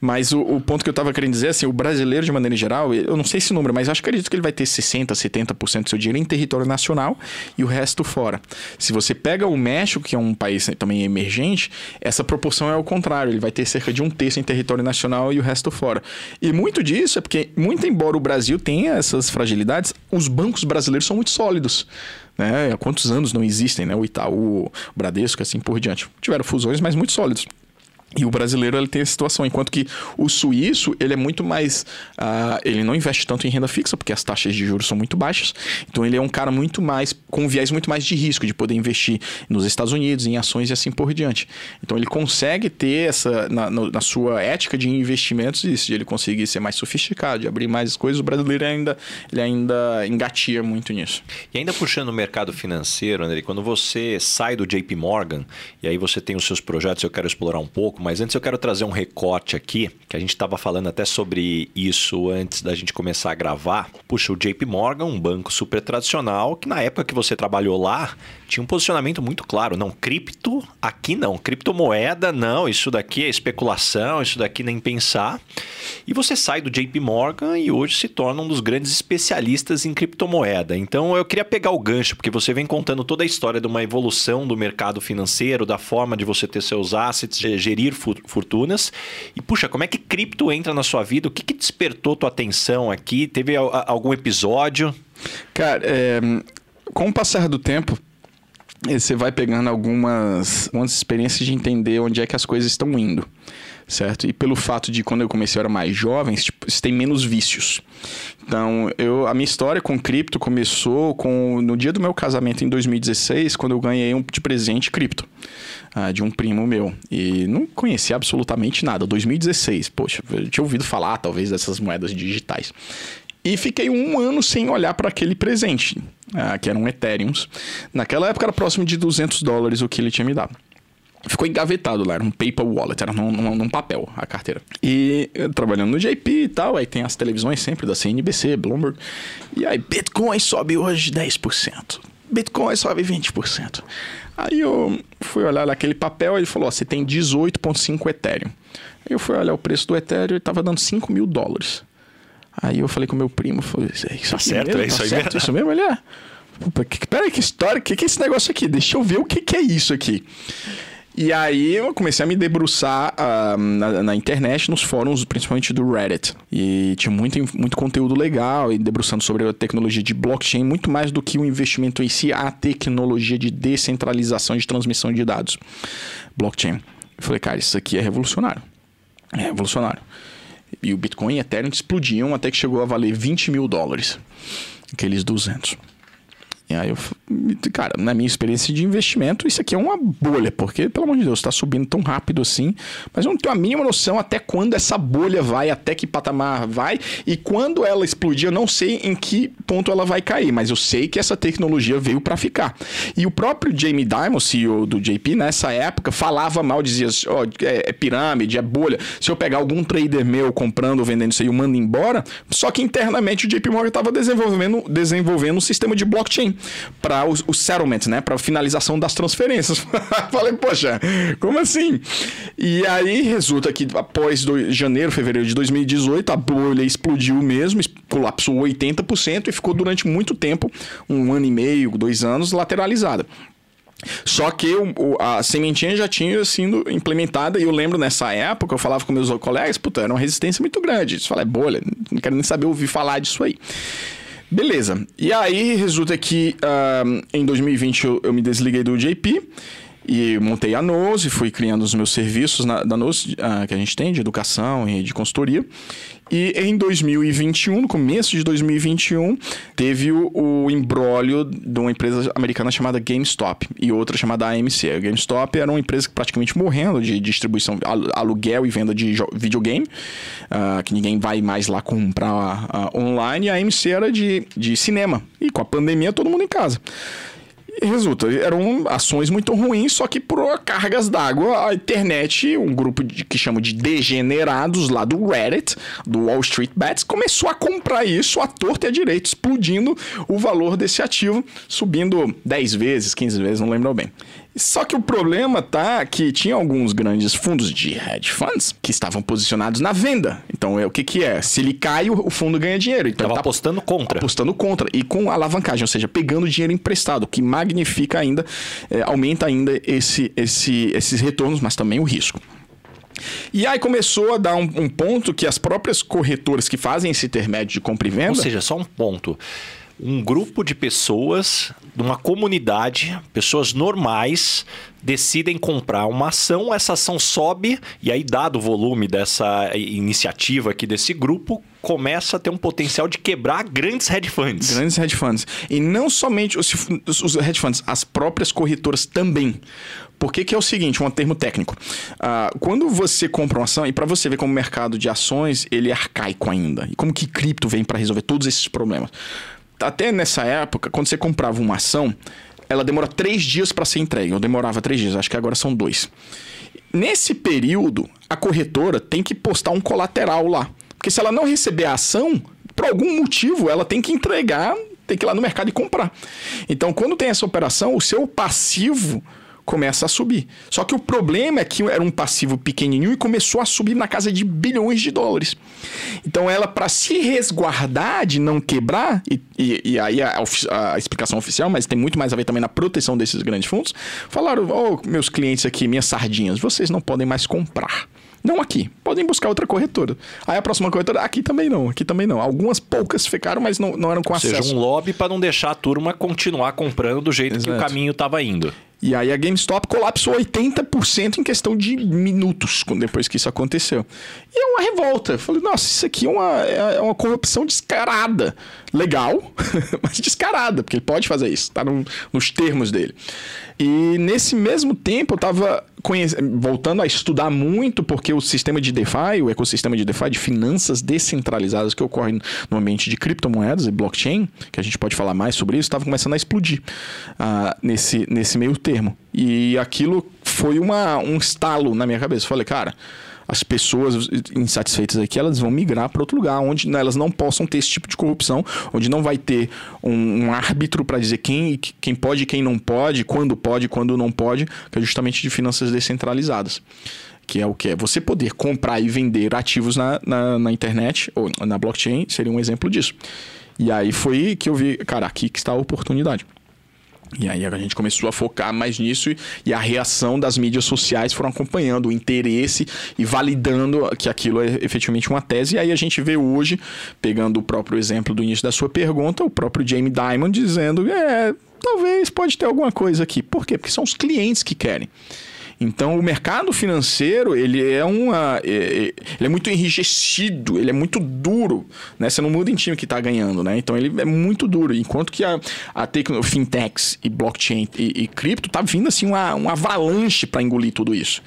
Mas o, o ponto que eu estava querendo dizer, assim, o brasileiro, de maneira geral, eu não sei esse número, mas acho que acredito que ele vai ter 60%, 70% do seu dinheiro em território nacional e o resto fora. Se você pega o México, que é um país também emergente, essa proporção é o contrário. Ele vai ter cerca de um terço em território nacional e o resto fora. E muito disso é porque, muito embora o Brasil tenha essas fragilidades, os bancos brasileiros são muito sólidos. Né? Há quantos anos não existem, né? O Itaú, o Bradesco, assim por diante. Tiveram fusões, mas muito sólidos. E o brasileiro ele tem essa situação, enquanto que o suíço ele é muito mais, uh, ele não investe tanto em renda fixa porque as taxas de juros são muito baixas. Então ele é um cara muito mais com viés muito mais de risco de poder investir nos Estados Unidos em ações e assim por diante. Então ele consegue ter essa na, na sua ética de investimentos isso, de ele conseguir ser mais sofisticado, de abrir mais coisas. O brasileiro ainda ele ainda engatia muito nisso. E ainda puxando o mercado financeiro, André, quando você sai do JP Morgan e aí você tem os seus projetos, eu quero explorar um pouco mas antes eu quero trazer um recorte aqui, que a gente estava falando até sobre isso antes da gente começar a gravar. Puxa, o JP Morgan, um banco super tradicional, que na época que você trabalhou lá, tinha um posicionamento muito claro. Não, cripto, aqui não. Criptomoeda, não. Isso daqui é especulação, isso daqui nem pensar. E você sai do JP Morgan e hoje se torna um dos grandes especialistas em criptomoeda. Então eu queria pegar o gancho, porque você vem contando toda a história de uma evolução do mercado financeiro, da forma de você ter seus assets, gerir fortunas. E puxa, como é que cripto entra na sua vida? O que, que despertou tua atenção aqui? Teve algum episódio? Cara, é, com o passar do tempo, você vai pegando algumas, algumas experiências de entender onde é que as coisas estão indo certo? E pelo fato de quando eu comecei eu era mais jovem, tipo, tem menos vícios. Então, eu, a minha história com cripto começou com no dia do meu casamento em 2016, quando eu ganhei um de presente cripto. Uh, de um primo meu. E não conhecia absolutamente nada. 2016, poxa, eu tinha ouvido falar talvez dessas moedas digitais. E fiquei um ano sem olhar para aquele presente, uh, que eram Ethereums. Naquela época era próximo de 200 dólares o que ele tinha me dado ficou engavetado lá, era um paper wallet, era num, num, num, papel a carteira. E trabalhando no JP e tal, aí tem as televisões sempre da CNBC, Bloomberg. E aí, Bitcoin sobe hoje 10%. Bitcoin sobe 20%. Aí eu fui olhar aquele papel e ele falou: ó, você tem 18,5 Ethereum. Aí eu fui olhar o preço do Ethereum e estava dando 5 mil dólares. Aí eu falei com meu primo, falei, é isso tá aqui certo, mesmo? é isso tá aí certo, mesmo? isso mesmo? Ele é. Peraí, que história, o que, que é esse negócio aqui? Deixa eu ver o que, que é isso aqui. E aí eu comecei a me debruçar ah, na, na internet, nos fóruns, principalmente do Reddit. E tinha muito, muito conteúdo legal e debruçando sobre a tecnologia de blockchain, muito mais do que o investimento em si, a tecnologia de descentralização de transmissão de dados. Blockchain. Eu falei, cara, isso aqui é revolucionário. É revolucionário. E o Bitcoin e Ethereum explodiam até que chegou a valer 20 mil dólares. Aqueles 200. E aí eu, cara, na minha experiência de investimento, isso aqui é uma bolha, porque, pelo amor de Deus, está subindo tão rápido assim, mas eu não tenho a mínima noção até quando essa bolha vai, até que patamar vai, e quando ela explodir, eu não sei em que ponto ela vai cair, mas eu sei que essa tecnologia veio para ficar. E o próprio Jamie Dimon, CEO do JP, nessa época, falava mal, dizia, ó, é, é pirâmide, é bolha. Se eu pegar algum trader meu comprando ou vendendo isso aí, eu mando embora. Só que internamente o JP Morgan estava desenvolvendo, desenvolvendo um sistema de blockchain para o, o settlement, né? Para finalização das transferências. Falei, poxa, como assim? E aí resulta que após do, janeiro, fevereiro de 2018, a bolha explodiu mesmo, es- colapsou 80% e ficou durante muito tempo, um ano e meio, dois anos, lateralizada. Só que o- a sementinha já tinha sido implementada e eu lembro nessa época, eu falava com meus colegas, puta, era uma resistência muito grande. Isso fala, é bolha, não quero nem saber ouvir falar disso aí. Beleza. E aí resulta que ah, em 2020 eu, eu me desliguei do JP e montei a Nose, fui criando os meus serviços na, da Nose ah, que a gente tem de educação e de consultoria. E em 2021, no começo de 2021, teve o, o embrólio de uma empresa americana chamada GameStop e outra chamada AMC. A GameStop era uma empresa que praticamente morrendo de distribuição, alu- aluguel e venda de videogame, ah, que ninguém vai mais lá comprar ah, online. E a AMC era de, de cinema. E com a pandemia, todo mundo em casa. Resulta, eram ações muito ruins, só que por cargas d'água, a internet, um grupo de, que chamam de degenerados lá do Reddit, do Wall Street Bets, começou a comprar isso à torta e à direita, explodindo o valor desse ativo, subindo 10 vezes, 15 vezes, não lembro bem. Só que o problema tá que tinha alguns grandes fundos de hedge funds que estavam posicionados na venda. Então, é o que que é? Se ele cai, o o fundo ganha dinheiro. Então, Tava ele tá apostando contra. apostando contra e com alavancagem, ou seja, pegando dinheiro emprestado, que magnifica ainda, é, aumenta ainda esse, esse, esses retornos, mas também o risco. E aí começou a dar um, um ponto que as próprias corretoras que fazem esse intermédio de compra e venda. Ou seja, só um ponto. Um grupo de pessoas, uma comunidade, pessoas normais, decidem comprar uma ação, essa ação sobe, e aí, dado o volume dessa iniciativa aqui desse grupo, começa a ter um potencial de quebrar grandes hedge funds. Grandes hedge funds. E não somente os, os- hedge funds, as próprias corretoras também. Por que, é o seguinte, um termo técnico. Ah, quando você compra uma ação, e para você ver como o mercado de ações ele é arcaico ainda, e como que cripto vem para resolver todos esses problemas. Até nessa época, quando você comprava uma ação, ela demora três dias para ser entregue. Eu demorava três dias, acho que agora são dois. Nesse período, a corretora tem que postar um colateral lá. Porque se ela não receber a ação, por algum motivo, ela tem que entregar, tem que ir lá no mercado e comprar. Então, quando tem essa operação, o seu passivo começa a subir. Só que o problema é que era um passivo pequenininho e começou a subir na casa de bilhões de dólares. Então, ela, para se resguardar de não quebrar, e, e- e aí a, a explicação oficial, mas tem muito mais a ver também na proteção desses grandes fundos, falaram: Ó, meus clientes aqui, minhas sardinhas, vocês não podem mais comprar. Não aqui. Podem buscar outra corretora. Aí a próxima corretora, aqui também não, aqui também não. Algumas poucas ficaram, mas não, não eram com Ou seja, acesso. um lobby para não deixar a turma continuar comprando do jeito que o Exato. caminho estava indo. E aí a GameStop colapsou 80% em questão de minutos depois que isso aconteceu. E é uma revolta. Eu falei, nossa, isso aqui é uma, é é uma corrupção descarada. Legal, mas descarada, porque ele pode fazer isso, tá no- nos termos dele. E nesse mesmo tempo eu tava voltando a estudar muito, porque o sistema de DeFi, o ecossistema de DeFi, de finanças descentralizadas que ocorre no ambiente de criptomoedas e blockchain, que a gente pode falar mais sobre isso, estava começando a explodir ah, nesse, nesse meio termo. E aquilo foi uma, um estalo na minha cabeça. Falei, cara, as pessoas insatisfeitas aqui, elas vão migrar para outro lugar, onde elas não possam ter esse tipo de corrupção, onde não vai ter um, um árbitro para dizer quem, quem pode quem não pode, quando pode quando não pode, que é justamente de finanças descentralizadas. Que é o que? É você poder comprar e vender ativos na, na, na internet ou na blockchain, seria um exemplo disso. E aí foi que eu vi, cara, aqui que está a oportunidade. E aí a gente começou a focar mais nisso e a reação das mídias sociais foram acompanhando o interesse e validando que aquilo é efetivamente uma tese. E aí a gente vê hoje, pegando o próprio exemplo do início da sua pergunta, o próprio Jamie Dimon dizendo: é, talvez pode ter alguma coisa aqui. Por quê? Porque são os clientes que querem. Então, o mercado financeiro, ele é uma... É, é, ele é muito enrijecido, ele é muito duro, né? Você não muda em time que está ganhando, né? Então, ele é muito duro. Enquanto que a, a tecnologia, fintechs e blockchain e, e cripto tá vindo, assim, uma, uma avalanche para engolir tudo isso.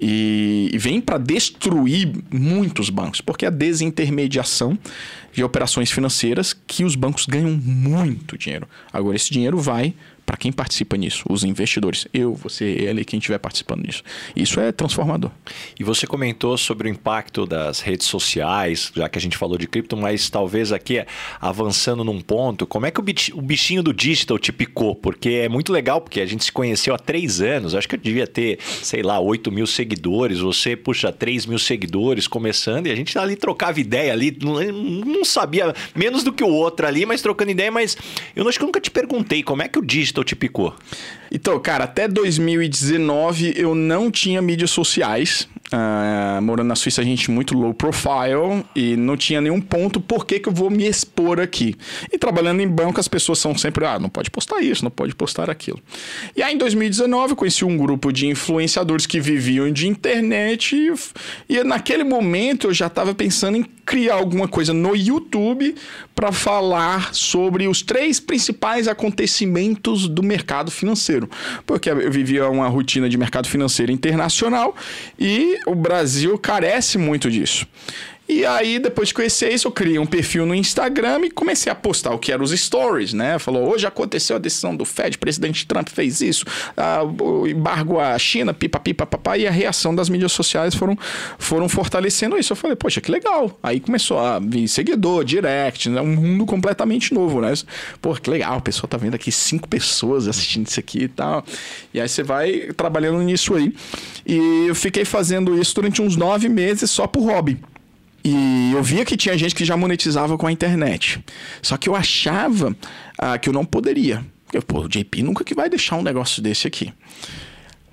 E, e vem para destruir muitos bancos, porque a desintermediação de operações financeiras que os bancos ganham muito dinheiro. Agora, esse dinheiro vai para quem participa nisso, os investidores. Eu, você, ele, quem estiver participando nisso. Isso é transformador. E você comentou sobre o impacto das redes sociais, já que a gente falou de cripto, mas talvez aqui avançando num ponto, como é que o bichinho do digital te picou? Porque é muito legal, porque a gente se conheceu há três anos, acho que eu devia ter, sei lá, 8 mil seguidores, você, puxa, 3 mil seguidores começando, e a gente ali trocava ideia ali, não, não sabia menos do que o outro ali, mas trocando ideia, mas eu acho que eu nunca te perguntei como é que o digital te picou? Então, cara, até 2019 eu não tinha mídias sociais. Uh, morando na Suíça, a gente muito low profile e não tinha nenhum ponto por que, que eu vou me expor aqui. E trabalhando em banco, as pessoas são sempre, ah, não pode postar isso, não pode postar aquilo. E aí em 2019 eu conheci um grupo de influenciadores que viviam de internet e, e naquele momento eu já estava pensando em criar alguma coisa no YouTube para falar sobre os três principais acontecimentos do mercado financeiro. Porque eu vivia uma rotina de mercado financeiro internacional e o Brasil carece muito disso. E aí, depois de conhecer isso, eu criei um perfil no Instagram e comecei a postar o que eram os stories, né? Falou, hoje aconteceu a decisão do Fed, presidente Trump fez isso, ah, o embargo à China, pipa, pipa, papá, e a reação das mídias sociais foram, foram fortalecendo isso. Eu falei, poxa, que legal. Aí começou a vir seguidor, direct, né? um mundo completamente novo, né? Pô, que legal, o pessoal tá vendo aqui cinco pessoas assistindo isso aqui e tal. E aí você vai trabalhando nisso aí. E eu fiquei fazendo isso durante uns nove meses só por hobby. E eu via que tinha gente que já monetizava com a internet. Só que eu achava ah, que eu não poderia. Porque, pô, o JP nunca que vai deixar um negócio desse aqui.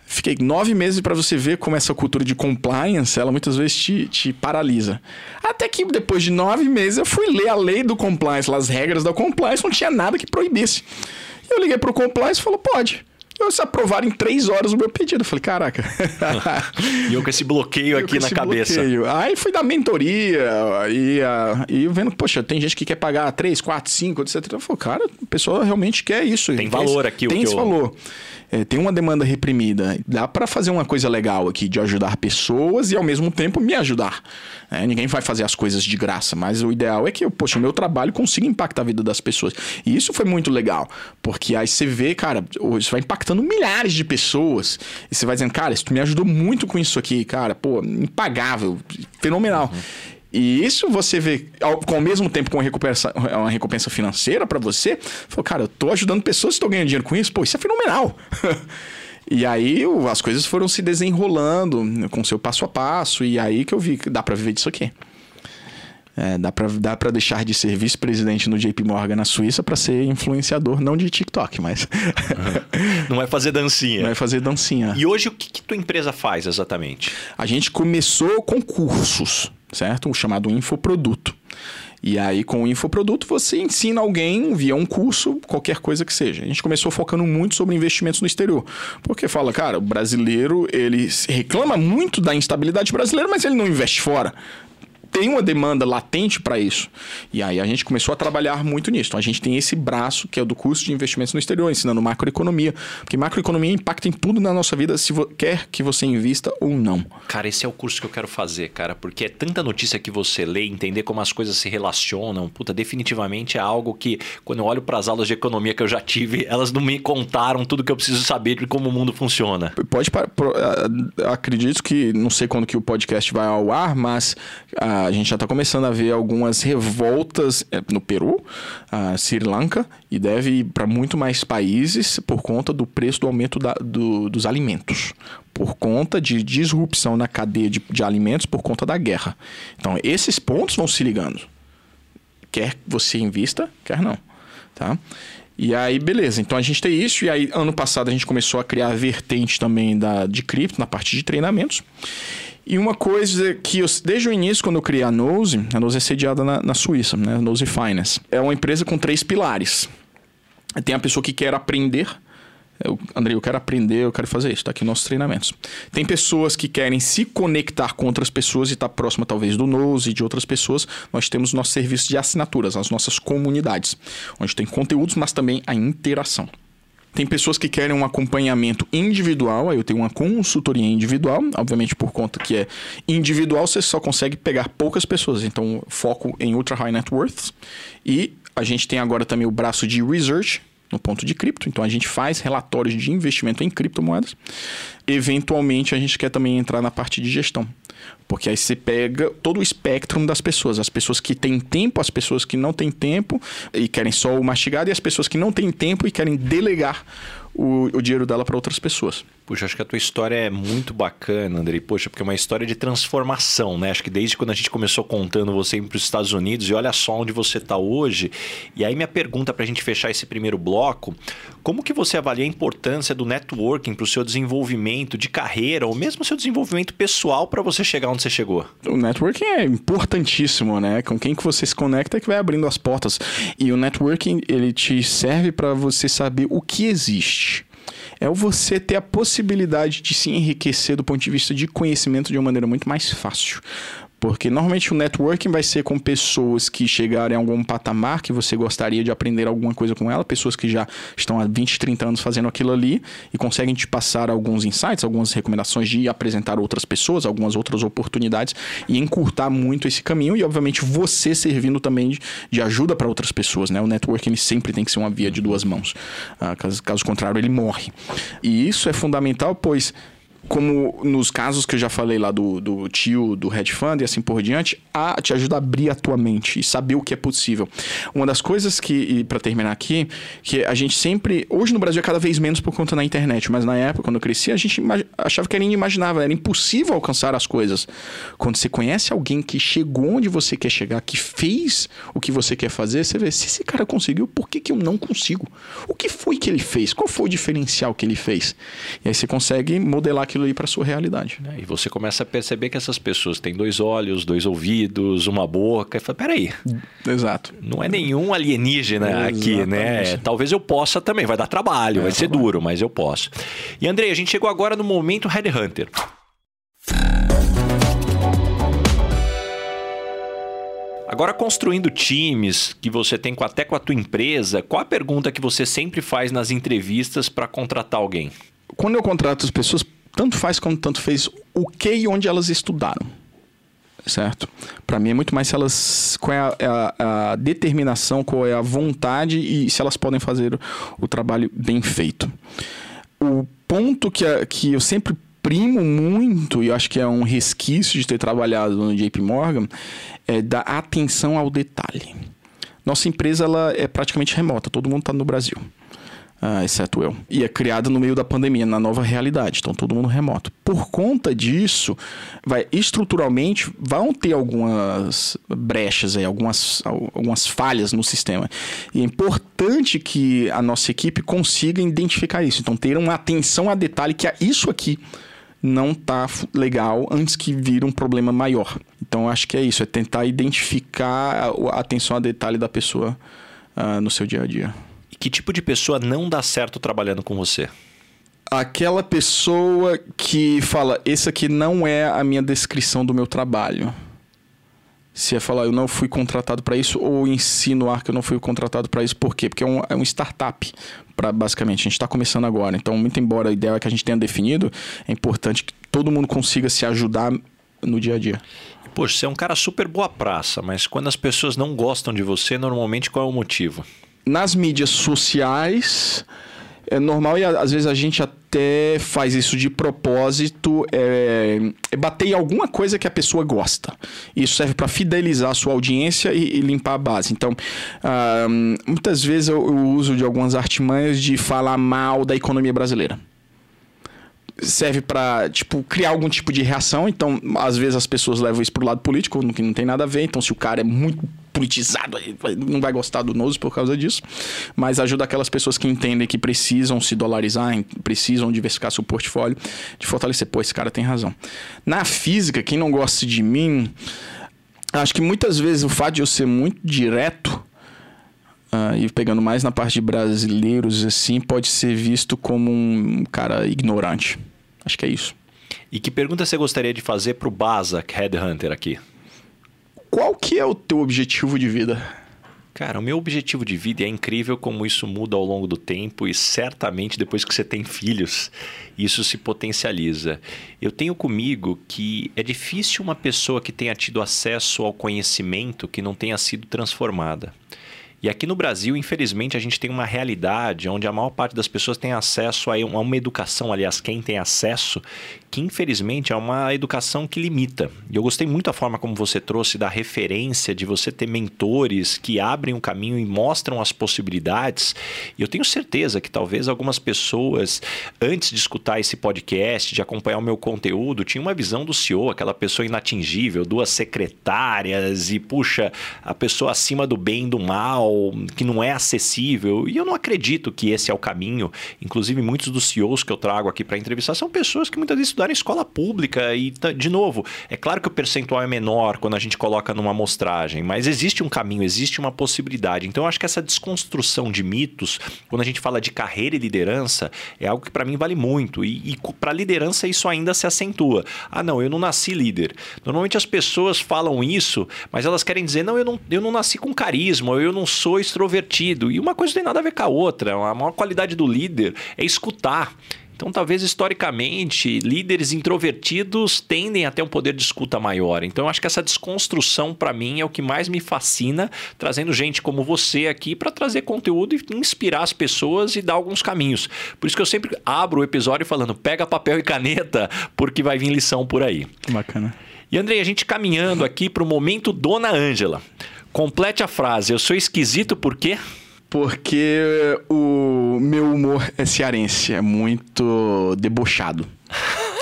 Fiquei nove meses para você ver como essa cultura de compliance, ela muitas vezes te, te paralisa. Até que depois de nove meses eu fui ler a lei do compliance, as regras da compliance, não tinha nada que proibisse. Eu liguei pro compliance e falou, pode. Eles aprovaram em três horas o meu pedido. Eu falei, caraca. e eu com esse bloqueio aqui na cabeça. Bloqueio. Aí fui dar mentoria e, uh, e vendo, poxa, tem gente que quer pagar três, quatro, cinco, etc. Eu falei, cara, a pessoa realmente quer isso. Tem valor aqui. Tem o que esse eu... valor é, tem uma demanda reprimida. Dá para fazer uma coisa legal aqui de ajudar pessoas e ao mesmo tempo me ajudar. É, ninguém vai fazer as coisas de graça, mas o ideal é que, poxa, o meu trabalho consiga impactar a vida das pessoas. E isso foi muito legal, porque aí você vê, cara, isso vai impactando milhares de pessoas. E você vai dizendo, cara, isso me ajudou muito com isso aqui, cara, pô, impagável, fenomenal. Uhum. E isso você vê, ao, com o mesmo tempo com uma recompensa, uma recompensa financeira para você, falou, cara, eu tô ajudando pessoas estão ganhando dinheiro com isso, pô, isso é fenomenal. e aí as coisas foram se desenrolando com seu passo a passo, e aí que eu vi que dá para viver disso aqui. É, dá para dá pra deixar de ser vice-presidente no JP Morgan na Suíça para ser influenciador, não de TikTok, mas. não é fazer dancinha. Não é fazer dancinha. E hoje o que, que tua empresa faz exatamente? A gente começou com cursos certo? O chamado infoproduto. E aí, com o infoproduto, você ensina alguém via um curso, qualquer coisa que seja. A gente começou focando muito sobre investimentos no exterior. Porque fala, cara, o brasileiro, ele reclama muito da instabilidade brasileira, mas ele não investe fora tem uma demanda latente para isso. E aí a gente começou a trabalhar muito nisso. Então a gente tem esse braço que é o do curso de investimentos no exterior, ensinando macroeconomia. Porque macroeconomia impacta em tudo na nossa vida, se quer que você invista ou não. Cara, esse é o curso que eu quero fazer, cara, porque é tanta notícia que você lê, entender como as coisas se relacionam. Puta, definitivamente é algo que, quando eu olho para as aulas de economia que eu já tive, elas não me contaram tudo que eu preciso saber de como o mundo funciona. Pode, acredito que, não sei quando que o podcast vai ao ar, mas a gente já está começando a ver algumas revoltas eh, no Peru, Sri Lanka, e deve ir para muito mais países por conta do preço do aumento da, do, dos alimentos por conta de disrupção na cadeia de, de, alimentos por conta da guerra. Então, esses pontos vão se ligando. Quer você invista, quer não. Tá? E aí, beleza. Então a gente tem isso. E aí, ano passado, a gente começou a criar a vertente também da, de cripto na parte de treinamentos. E uma coisa que eu, desde o início, quando eu criei a Nose, a Nose é sediada na, na Suíça, né? Nose Finance. É uma empresa com três pilares. Tem a pessoa que quer aprender, eu, André, eu quero aprender, eu quero fazer isso, está aqui nossos treinamentos. Tem pessoas que querem se conectar com outras pessoas e estar tá próxima talvez do Nose e de outras pessoas. Nós temos nosso serviço de assinaturas, as nossas comunidades, onde tem conteúdos, mas também a interação. Tem pessoas que querem um acompanhamento individual, aí eu tenho uma consultoria individual, obviamente por conta que é individual, você só consegue pegar poucas pessoas, então foco em ultra high net worth. E a gente tem agora também o braço de research, no ponto de cripto. Então a gente faz relatórios de investimento em criptomoedas. Eventualmente a gente quer também entrar na parte de gestão. Porque aí você pega todo o espectro das pessoas. As pessoas que têm tempo, as pessoas que não têm tempo e querem só o mastigado, e as pessoas que não têm tempo e querem delegar o, o dinheiro dela para outras pessoas. Puxa, acho que a tua história é muito bacana, Andrei. Poxa, porque é uma história de transformação, né? Acho que desde quando a gente começou contando você ir para os Estados Unidos e olha só onde você está hoje. E aí minha pergunta para a gente fechar esse primeiro bloco, como que você avalia a importância do networking para o seu desenvolvimento de carreira ou mesmo seu desenvolvimento pessoal para você chegar onde você chegou? O networking é importantíssimo, né? Com quem que você se conecta é que vai abrindo as portas. E o networking, ele te serve para você saber o que existe é você ter a possibilidade de se enriquecer do ponto de vista de conhecimento de uma maneira muito mais fácil. Porque normalmente o networking vai ser com pessoas que chegarem a algum patamar que você gostaria de aprender alguma coisa com ela, pessoas que já estão há 20, 30 anos fazendo aquilo ali e conseguem te passar alguns insights, algumas recomendações de apresentar outras pessoas, algumas outras oportunidades e encurtar muito esse caminho e, obviamente, você servindo também de, ajuda para outras pessoas. Né? O networking ele sempre tem que ser uma via de duas mãos. Ah, caso contrário, ele morre. E isso é fundamental, pois como nos casos que eu já falei lá do, do tio, do hedge fund e assim por diante, a te ajuda a abrir a tua mente e saber o que é possível. Uma das coisas que, para terminar aqui, que a gente sempre, hoje no Brasil é cada vez menos por conta da internet, mas na época, quando eu cresci, a gente achava que era inimaginável, era impossível alcançar as coisas. Quando você conhece alguém que chegou onde você quer chegar, que fez o que você quer fazer, você vê, se esse cara conseguiu, por que, que eu não consigo? O que foi que ele fez? Qual foi o diferencial que ele fez? E aí você consegue modelar aquilo ali para sua realidade. É, e você começa a perceber que essas pessoas têm dois olhos, dois ouvidos, uma boca. E fala, peraí. Exato. Não é nenhum alienígena Exatamente. aqui, né? Talvez eu possa também. Vai dar trabalho, é, vai ser duro, mas eu posso. E Andrei, a gente chegou agora no momento Headhunter. Agora, construindo times que você tem até com a tua empresa, qual a pergunta que você sempre faz nas entrevistas para contratar alguém? Quando eu contrato as pessoas, tanto faz como tanto fez o que e onde elas estudaram. Certo? Para mim é muito mais se elas. qual é a, é a, a, determinação, qual é a vontade e se elas podem fazer o, o trabalho bem feito. O ponto que, a, que eu sempre primo muito, e eu acho que é um resquício de ter trabalhado no JP Morgan, é da atenção ao detalhe. Nossa empresa ela é praticamente remota, todo mundo está no Brasil uh, exceto eu. E é criada no meio da pandemia, na nova realidade. Então, todo mundo remoto. Por conta disso, vai estruturalmente vão ter algumas brechas aí, algumas, algumas falhas no sistema. E é importante que a nossa equipe consiga identificar isso. Então, ter uma atenção a detalhe que é isso aqui não tá legal antes que vire um problema maior. Então, acho que é isso, é tentar identificar a atenção a detalhe da pessoa uh, no seu dia a dia. Que tipo de pessoa não dá certo trabalhando com você? Aquela pessoa que fala: esse aqui não é a minha descrição do meu trabalho. Se é falar eu não fui contratado para isso ou insinuar que eu não fui contratado para isso, por quê? Porque é um, é um startup, pra, basicamente. A gente está começando agora. Então, muito embora a ideia que a gente tenha definido, é importante que todo mundo consiga se ajudar no dia a dia. Poxa, você é um cara super boa praça, mas quando as pessoas não gostam de você, normalmente qual é o motivo? Nas mídias sociais, é normal e às vezes a gente até faz isso de propósito, é, é bater em alguma coisa que a pessoa gosta. Isso serve para fidelizar a sua audiência e, e, limpar a base. Então, muitas vezes eu, eu uso de algumas artimanhas de falar mal da economia brasileira serve para tipo criar algum tipo de reação. Então, às vezes as pessoas levam isso pro lado político, que não tem nada a ver. Então, se o cara é muito politizado, não vai gostar do Nose por causa disso. Mas ajuda aquelas pessoas que entendem que precisam se dolarizar, precisam diversificar seu portfólio, de fortalecer. Pô, esse cara tem razão. Na física, quem não gosta de mim, acho que muitas vezes o fato de eu ser muito direto Uh, e pegando mais na parte de brasileiros, assim, pode ser visto como um cara ignorante. Acho que é isso. E que pergunta você gostaria de fazer para o Bazak Headhunter aqui? Qual que é o teu objetivo de vida? Cara, o meu objetivo de vida é incrível como isso muda ao longo do tempo e certamente depois que você tem filhos, isso se potencializa. Eu tenho comigo que é difícil uma pessoa que tenha tido acesso ao conhecimento que não tenha sido transformada. E aqui no Brasil, infelizmente, a gente tem uma realidade onde a maior parte das pessoas tem acesso a uma educação, aliás, quem tem acesso, que infelizmente é uma educação que limita. E eu gostei muito da forma como você trouxe da referência de você ter mentores que abrem o um caminho e mostram as possibilidades. E eu tenho certeza que talvez algumas pessoas, antes de escutar esse podcast, de acompanhar o meu conteúdo, tinham uma visão do CEO, aquela pessoa inatingível, duas secretárias e, puxa, a pessoa acima do bem e do mal que não é acessível. E eu não acredito que esse é o caminho. Inclusive, muitos dos CEOs que eu trago aqui para entrevistar são pessoas que muitas vezes em escola pública. E, de novo, é claro que o percentual é menor quando a gente coloca numa amostragem, mas existe um caminho, existe uma possibilidade. Então, eu acho que essa desconstrução de mitos, quando a gente fala de carreira e liderança, é algo que para mim vale muito. E, e para liderança, isso ainda se acentua. Ah, não, eu não nasci líder. Normalmente as pessoas falam isso, mas elas querem dizer, não, eu não, eu não nasci com carisma, eu não sou extrovertido. E uma coisa não tem nada a ver com a outra. A maior qualidade do líder é escutar. Então, talvez historicamente, líderes introvertidos tendem a ter um poder de escuta maior. Então, eu acho que essa desconstrução, para mim, é o que mais me fascina, trazendo gente como você aqui para trazer conteúdo e inspirar as pessoas e dar alguns caminhos. Por isso que eu sempre abro o episódio falando: pega papel e caneta, porque vai vir lição por aí. Bacana. E Andrei, a gente caminhando aqui para o momento Dona Ângela. Complete a frase. Eu sou esquisito por quê? Porque o meu humor é cearense, é muito debochado.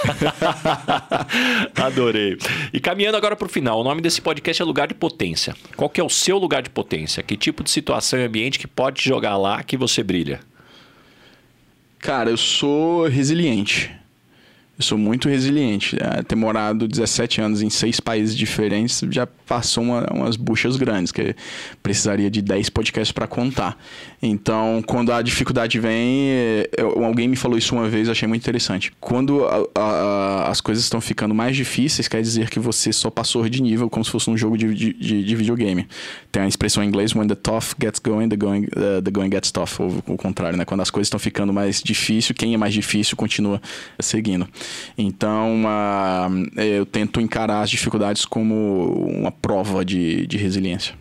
Adorei. E caminhando agora para o final, o nome desse podcast é Lugar de Potência. Qual que é o seu lugar de potência? Que tipo de situação e ambiente que pode jogar lá que você brilha? Cara, eu sou resiliente. Eu sou muito resiliente. É, ter morado 17 anos em seis países diferentes já passou uma, umas buchas grandes, que precisaria de 10 podcasts para contar. Então, quando a dificuldade vem, eu, alguém me falou isso uma vez, achei muito interessante. Quando a, a, as coisas estão ficando mais difíceis, quer dizer que você só passou de nível, como se fosse um jogo de, de, de videogame. Tem a expressão em inglês: when the tough gets going, the going, uh, the going gets tough. Ou o contrário, né? Quando as coisas estão ficando mais difíceis, quem é mais difícil continua seguindo. Então, uh, eu tento encarar as dificuldades como uma prova de, de resiliência.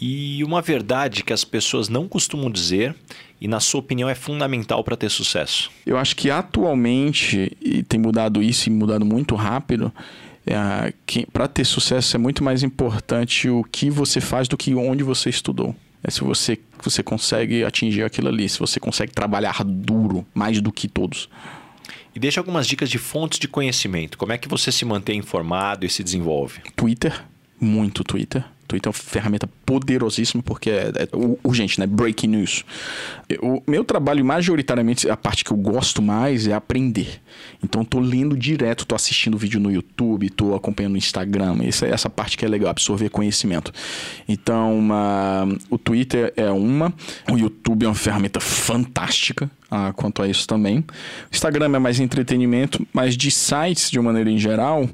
E uma verdade que as pessoas não costumam dizer e, na sua opinião, é fundamental para ter sucesso? Eu acho que atualmente, e tem mudado isso e mudado muito rápido, é, para ter sucesso é muito mais importante o que você faz do que onde você estudou. É se você, você consegue atingir aquilo ali, se você consegue trabalhar duro, mais do que todos. E deixa algumas dicas de fontes de conhecimento. Como é que você se mantém informado e se desenvolve? Twitter, muito Twitter. Twitter é uma ferramenta poderosíssima porque é, é urgente, né? Breaking news. O meu trabalho, majoritariamente, a parte que eu gosto mais é aprender. Então, tô lendo direto, tô assistindo vídeo no YouTube, tô acompanhando no Instagram. Essa é essa parte que é legal, absorver conhecimento. Então, uma, o Twitter é uma, o YouTube é uma ferramenta fantástica ah, quanto a isso também. O Instagram é mais entretenimento, mas de sites, de uma maneira em geral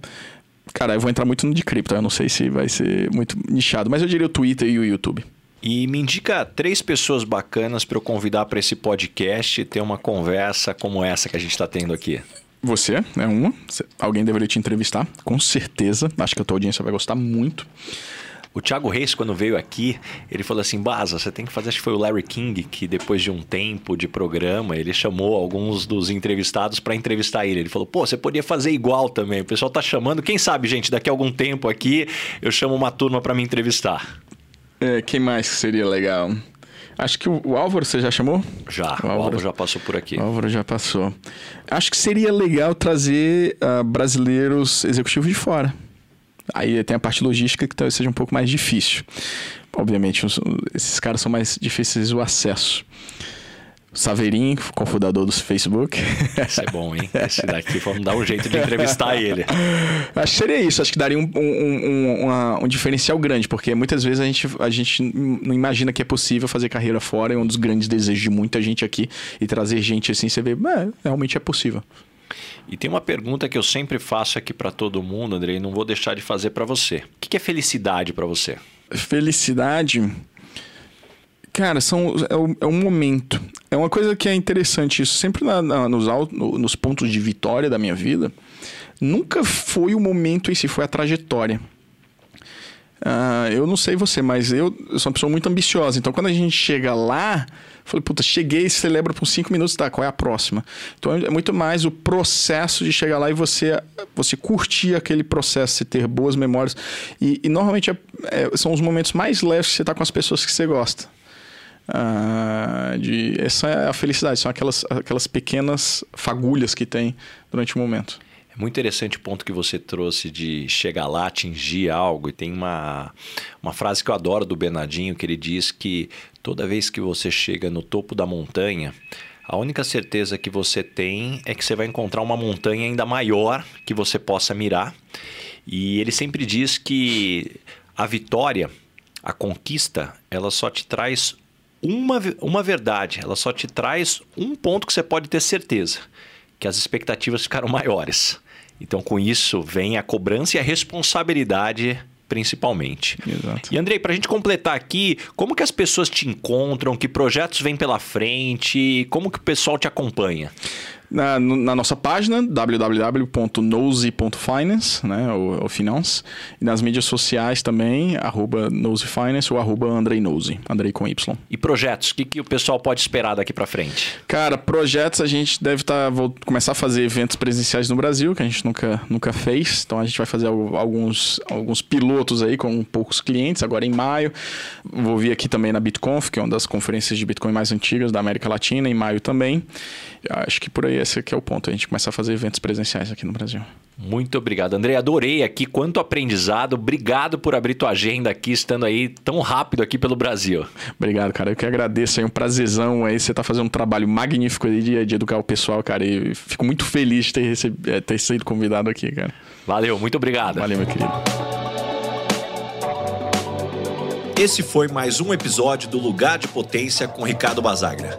Cara, eu vou entrar muito no de cripto, eu não sei se vai ser muito nichado, mas eu diria o Twitter e o YouTube. E me indica três pessoas bacanas para eu convidar para esse podcast e ter uma conversa como essa que a gente está tendo aqui. Você é uma. Alguém deveria te entrevistar, com certeza. Acho que a tua audiência vai gostar muito. O Thiago Reis, quando veio aqui, ele falou assim: Baza, você tem que fazer. Acho que foi o Larry King que, depois de um tempo de programa, ele chamou alguns dos entrevistados para entrevistar ele. Ele falou: pô, você podia fazer igual também. O pessoal tá chamando. Quem sabe, gente, daqui a algum tempo aqui eu chamo uma turma para me entrevistar. É, quem mais seria legal? Acho que o, o Álvaro você já chamou? Já, o Álvaro, o Álvaro, já passou por aqui. O Álvaro já passou. Acho que seria legal trazer uh, brasileiros executivos de fora. Aí tem a parte logística que talvez seja um pouco mais difícil. Obviamente, os, esses caras são mais difíceis o acesso. Saveirinho, cofundador do Facebook. Esse é bom, hein? Esse daqui, vamos dar um jeito de entrevistar ele. Acho que seria isso. Acho que daria um, um, um, uma, um, diferencial grande, porque muitas vezes a gente, a gente não imagina que é possível fazer carreira fora. É um dos grandes desejos de muita gente aqui. E trazer gente assim, você vê, é, realmente é possível. E tem uma pergunta que eu sempre faço aqui para todo mundo, André, e não vou deixar de fazer para você. O que é felicidade para você? Felicidade Cara, são, é, o, é um momento. É uma coisa que é interessante isso. Sempre na, na, nos, nos pontos de vitória da minha vida, nunca foi o momento em si, foi a trajetória. Uh, eu não sei você, mas eu, eu, sou uma pessoa muito ambiciosa. Então, quando a gente chega lá, falei, puta, cheguei, celebra por cinco minutos, tá? Qual é a próxima? Então, é muito mais o processo de chegar lá e você, você curtir aquele processo, você ter boas memórias. E, e normalmente é, é, são os momentos mais leves que você tá com as pessoas que você gosta. Uh, de, essa é a felicidade, são aquelas, aquelas pequenas fagulhas que tem durante o momento. É muito interessante o ponto que você trouxe de chegar lá, atingir algo. E tem uma, uma frase que eu adoro do Bernardinho, que ele diz que toda vez que você chega no topo da montanha, a única certeza que você tem é que você vai encontrar uma montanha ainda maior que você possa mirar. E ele sempre diz que a vitória, a conquista, ela só te traz uma, uma verdade, ela só te traz um ponto que você pode ter certeza, que as expectativas ficaram maiores. Então, com isso, vem a cobrança e a responsabilidade principalmente. Exato. E Andrei, para a gente completar aqui, como que as pessoas te encontram, que projetos vêm pela frente, como que o pessoal te acompanha? Na, na nossa página www.nose.finance, né, o, o finance, e nas mídias sociais também, arroba nosefinance ou arroba Andrei Nose, Andrei com Y. E projetos, o que, que o pessoal pode esperar daqui para frente? Cara, projetos a gente deve estar, tá, vou começar a fazer eventos presenciais no Brasil, que a gente nunca, nunca fez, então a gente vai fazer alguns, alguns pilotos aí com poucos clientes, agora em maio, vou vir aqui também na BitConf, que é uma das conferências de Bitcoin mais antigas da América Latina, em maio também, acho que por aí esse aqui é o ponto. A gente começa a fazer eventos presenciais aqui no Brasil. Muito obrigado, André. Adorei aqui quanto aprendizado. Obrigado por abrir tua agenda aqui, estando aí tão rápido aqui pelo Brasil. Obrigado, cara. Eu que agradeço. É um prazerzão aí. Você tá fazendo um trabalho magnífico aí de, de educar o pessoal, cara. E fico muito feliz de ter, recebido, é, ter sido convidado aqui, cara. Valeu, muito obrigado. Valeu, meu querido. Esse foi mais um episódio do Lugar de Potência com Ricardo Basagra.